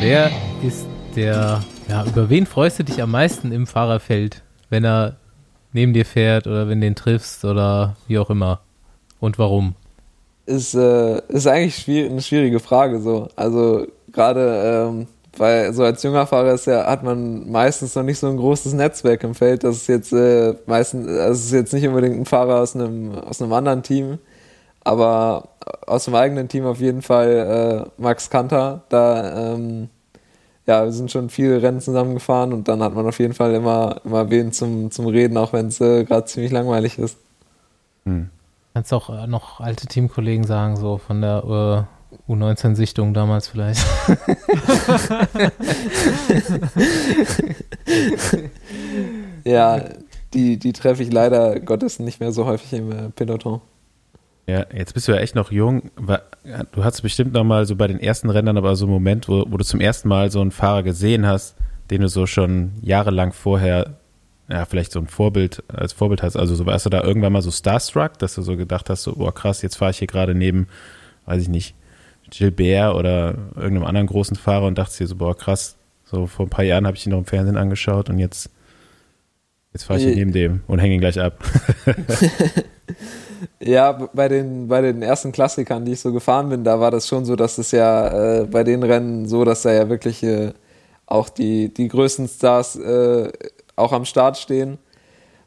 Wer ist der, ja, über wen freust du dich am meisten im Fahrerfeld, wenn er neben dir fährt oder wenn du ihn triffst oder wie auch immer? Und warum? ist, äh, ist eigentlich schwierig, eine schwierige Frage so. Also gerade ähm, weil so als junger Fahrer ist ja, hat man meistens noch nicht so ein großes Netzwerk im Feld. Das ist jetzt äh, meistens, also es ist jetzt nicht unbedingt ein Fahrer aus einem aus einem anderen Team, aber aus dem eigenen Team auf jeden Fall äh, Max Kanter. Da ähm, ja, wir sind schon viele Rennen zusammengefahren und dann hat man auf jeden Fall immer immer wen zum zum Reden, auch wenn es äh, gerade ziemlich langweilig ist. Hm. Kannst auch äh, noch alte Teamkollegen sagen, so von der äh, U19-Sichtung damals vielleicht. [laughs] Ja, die, die treffe ich leider Gottes nicht mehr so häufig im äh, Peloton. Ja, jetzt bist du ja echt noch jung. Du hattest bestimmt noch mal so bei den ersten Rennern aber so einen Moment, wo, wo du zum ersten Mal so einen Fahrer gesehen hast, den du so schon jahrelang vorher, ja, vielleicht so ein Vorbild, als Vorbild hast. Also so warst du da irgendwann mal so starstruck, dass du so gedacht hast, so, boah krass, jetzt fahre ich hier gerade neben, weiß ich nicht, Gilbert oder irgendeinem anderen großen Fahrer und dachtest dir so, boah krass, so vor ein paar Jahren habe ich ihn noch im Fernsehen angeschaut und jetzt Jetzt fahre ich hier neben dem und hänge ihn gleich ab. [laughs] Ja, bei den, bei den ersten Klassikern, die ich so gefahren bin, da war das schon so, dass es ja äh, bei den Rennen so, dass da ja wirklich äh, auch die, die größten Stars äh, auch am Start stehen.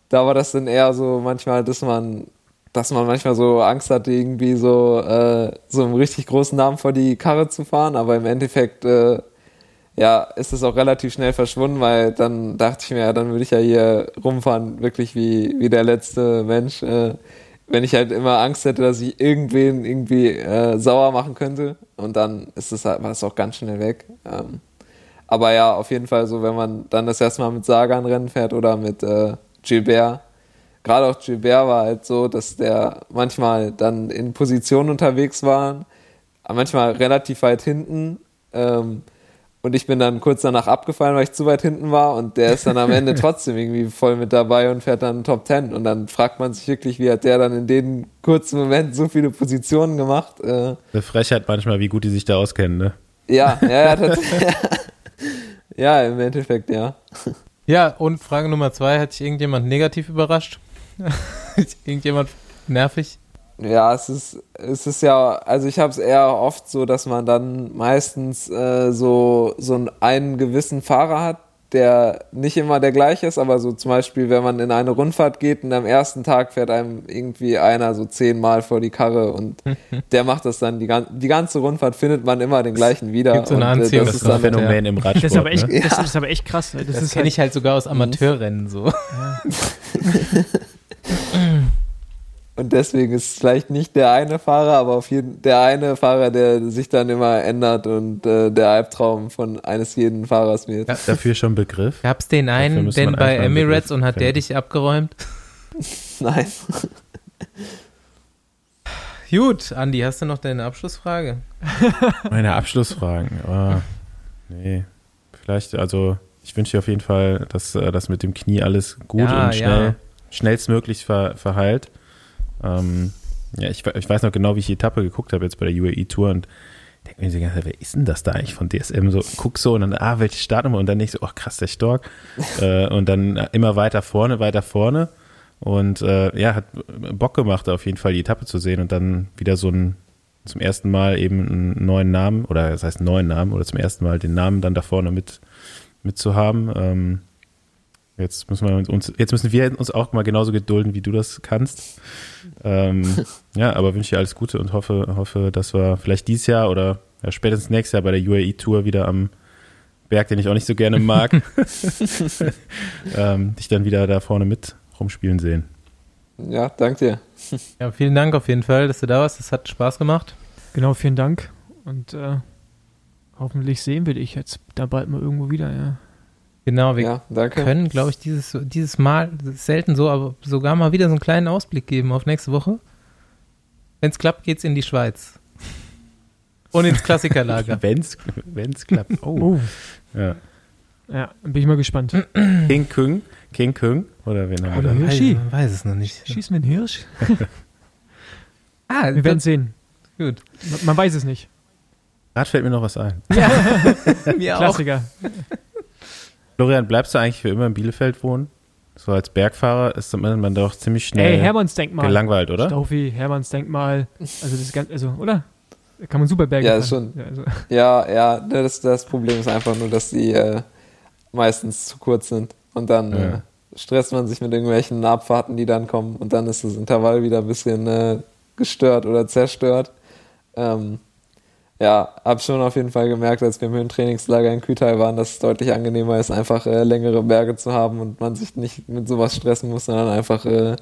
Da war das dann eher so manchmal, dass man, dass man manchmal so Angst hatte, irgendwie so, äh, so einen richtig großen Namen vor die Karre zu fahren, aber im Endeffekt äh, ja, ist es auch relativ schnell verschwunden, weil dann dachte ich mir, ja, dann würde ich ja hier rumfahren, wirklich wie, wie der letzte Mensch. Äh, wenn ich halt immer Angst hätte, dass ich irgendwen irgendwie äh, sauer machen könnte. Und dann ist es halt, war es auch ganz schnell weg. Ähm, aber ja, auf jeden Fall so, wenn man dann das erste Mal mit Sagan Rennen fährt oder mit äh, Gilbert. Gerade auch Gilbert war halt so, dass der manchmal dann in Positionen unterwegs war, manchmal relativ weit hinten. Ähm, und ich bin dann kurz danach abgefallen, weil ich zu weit hinten war und der ist dann am Ende [laughs] trotzdem irgendwie voll mit dabei und fährt dann Top Ten und dann fragt man sich wirklich, wie hat der dann in den kurzen Momenten so viele Positionen gemacht? Äh, Eine Frechheit manchmal, wie gut die sich da auskennen, ne? ja, ja, ja, [laughs] das, [laughs] ja, im Endeffekt, ja. Ja, und Frage Nummer zwei, hat dich irgendjemand negativ überrascht? irgendjemand nervig? Ja, es ist, es ist ja, also ich habe es eher oft so, dass man dann meistens äh, so, so einen, einen gewissen Fahrer hat, der nicht immer der gleiche ist, aber so zum Beispiel, wenn man in eine Rundfahrt geht und am ersten Tag fährt einem irgendwie einer so zehnmal vor die Karre und [laughs] der macht das dann die, gan- die ganze Rundfahrt findet man immer den gleichen wieder. Gibt so eine und, äh, Anziehung, das Das ist ein Phänomen im Radsport. Das ist aber echt, ne? das, ist aber echt krass. ne? Das, Das ist kenne halt, ich halt sogar aus Amateurrennen so. [laughs] Und deswegen ist es vielleicht nicht der eine Fahrer, aber auf jeden der eine Fahrer, der sich dann immer ändert und äh, der Albtraum von eines jeden Fahrers wird. Ja, dafür schon Begriff. Gab's den einen denn bei Emirates Begriff und hat der finden. dich abgeräumt? [laughs] Nein. [laughs] Gut, Andi, hast du noch deine Abschlussfrage? [laughs] Meine Abschlussfragen. Oh, nee. Vielleicht, also, ich wünsche dir auf jeden Fall, dass äh, das mit dem Knie alles gut Ja, und schnell, ja. schnellstmöglich ver, verheilt. Ähm, ja, ich, ich weiß noch genau, wie ich die Etappe geguckt habe jetzt bei der UAE-Tour und denke mir die ganze Zeit, wer ist denn das da eigentlich von DSM? So, guck so und dann, ah, welche Startnummer? Und dann denke ich so, oh krass, der Stork. [laughs] äh, und dann immer weiter vorne, weiter vorne. Und äh, ja, hat Bock gemacht, auf jeden Fall die Etappe zu sehen und dann wieder so ein zum ersten Mal eben einen neuen Namen, oder das heißt einen neuen Namen, oder zum ersten Mal den Namen dann da vorne mit, mit zu haben. Ähm, jetzt müssen wir uns, jetzt müssen wir uns auch mal genauso gedulden, wie du das kannst. Ähm, [laughs] ja, aber wünsche dir alles Gute und hoffe, hoffe, dass wir vielleicht dieses Jahr oder ja, spätestens nächstes Jahr bei der UAE Tour wieder am Berg, den ich auch nicht so gerne mag, [laughs] ähm, dich dann wieder da vorne mit rumspielen sehen. Ja, danke dir. Ja, vielen Dank auf jeden Fall, dass du da warst. Das hat Spaß gemacht. genau, vielen Dank. Und äh, hoffentlich sehen wir dich jetzt da bald mal irgendwo wieder, ja. Genau, wir Ja, danke. können, glaube ich, dieses, dieses Mal, selten so, aber sogar mal wieder so einen kleinen Ausblick geben auf nächste Woche. Wenn es klappt, geht's in die Schweiz. Und ins Klassikerlager. [laughs] Wenn's, wenn's klappt. Oh. Oh, Ja. ja, bin ich mal gespannt. [clears throat] King Kung, King Kung, oder wen haben wir Oder da? Hirschi. Man weiß es noch nicht. Schießen wir einen Hirsch? [laughs] Ah, Wir werden sehen. gut. Man, man weiß es nicht. Gerade fällt mir noch was ein. [laughs] Mir auch. Florian, bleibst du eigentlich für immer in Bielefeld wohnen? So als Bergfahrer ist man, man doch ziemlich schnell Ey, Hermanns Denkmal. gelangweilt, oder? Staufi, Hermanns Denkmal. Also das ganze, also, oder? Da kann man super Berge Ja, fahren. ist schon- Ja, also, Ja, ja, ne, das, das Problem ist einfach nur, dass die äh, meistens zu kurz sind. Und dann Ja. äh, stresst man sich mit irgendwelchen Abfahrten, die dann kommen. Und dann ist das Intervall wieder ein bisschen äh, gestört oder zerstört. Ähm, ja, hab schon auf jeden Fall gemerkt, als wir mit dem Trainingslager in Kütai waren, dass es deutlich angenehmer ist, einfach äh, längere Berge zu haben und man sich nicht mit sowas stressen muss, sondern einfach äh,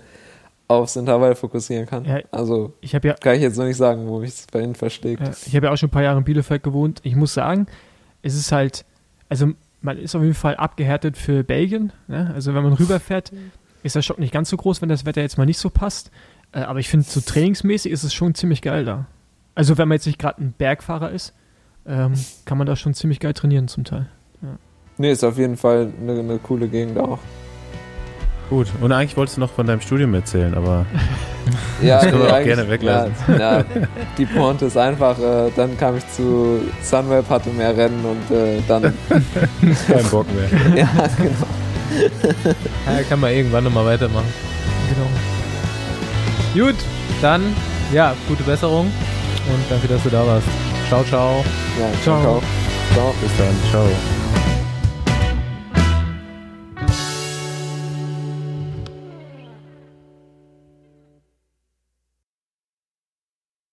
aufs Intervall fokussieren kann. Ja. Also ich habe ja, kann ich jetzt noch nicht sagen, wo mich es bei Ihnen versteckt. ja, ich habe ja auch schon ein paar Jahre in Bielefeld gewohnt. Ich muss sagen, es ist halt, also man ist auf jeden Fall abgehärtet für Belgien. Ne? Also wenn man rüberfährt, ist der Schock nicht ganz so groß, wenn das Wetter jetzt mal nicht so passt. Äh, aber ich finde, so trainingsmäßig ist es schon ziemlich geil da. Also wenn man jetzt nicht gerade ein Bergfahrer ist, ähm, kann man da schon ziemlich geil trainieren zum Teil. Nee, ist auf jeden Fall eine, eine coole Gegend auch. Gut. Und eigentlich wolltest du noch von deinem Studium erzählen, aber [laughs] Ja, Das können wir auch gerne weglassen. Ja, ja, die Pointe ist einfach, äh, dann kam ich zu Sunweb, hatte mehr Rennen und äh, dann, [laughs] kein Bock mehr. [laughs] ja, genau. Ja, kann man irgendwann nochmal weitermachen. Genau. Gut, dann, ja, gute Besserung und danke, dass du da warst. Ciao, ciao. Ja, Ciao. ciao. Ciao. Bis dann. Ciao.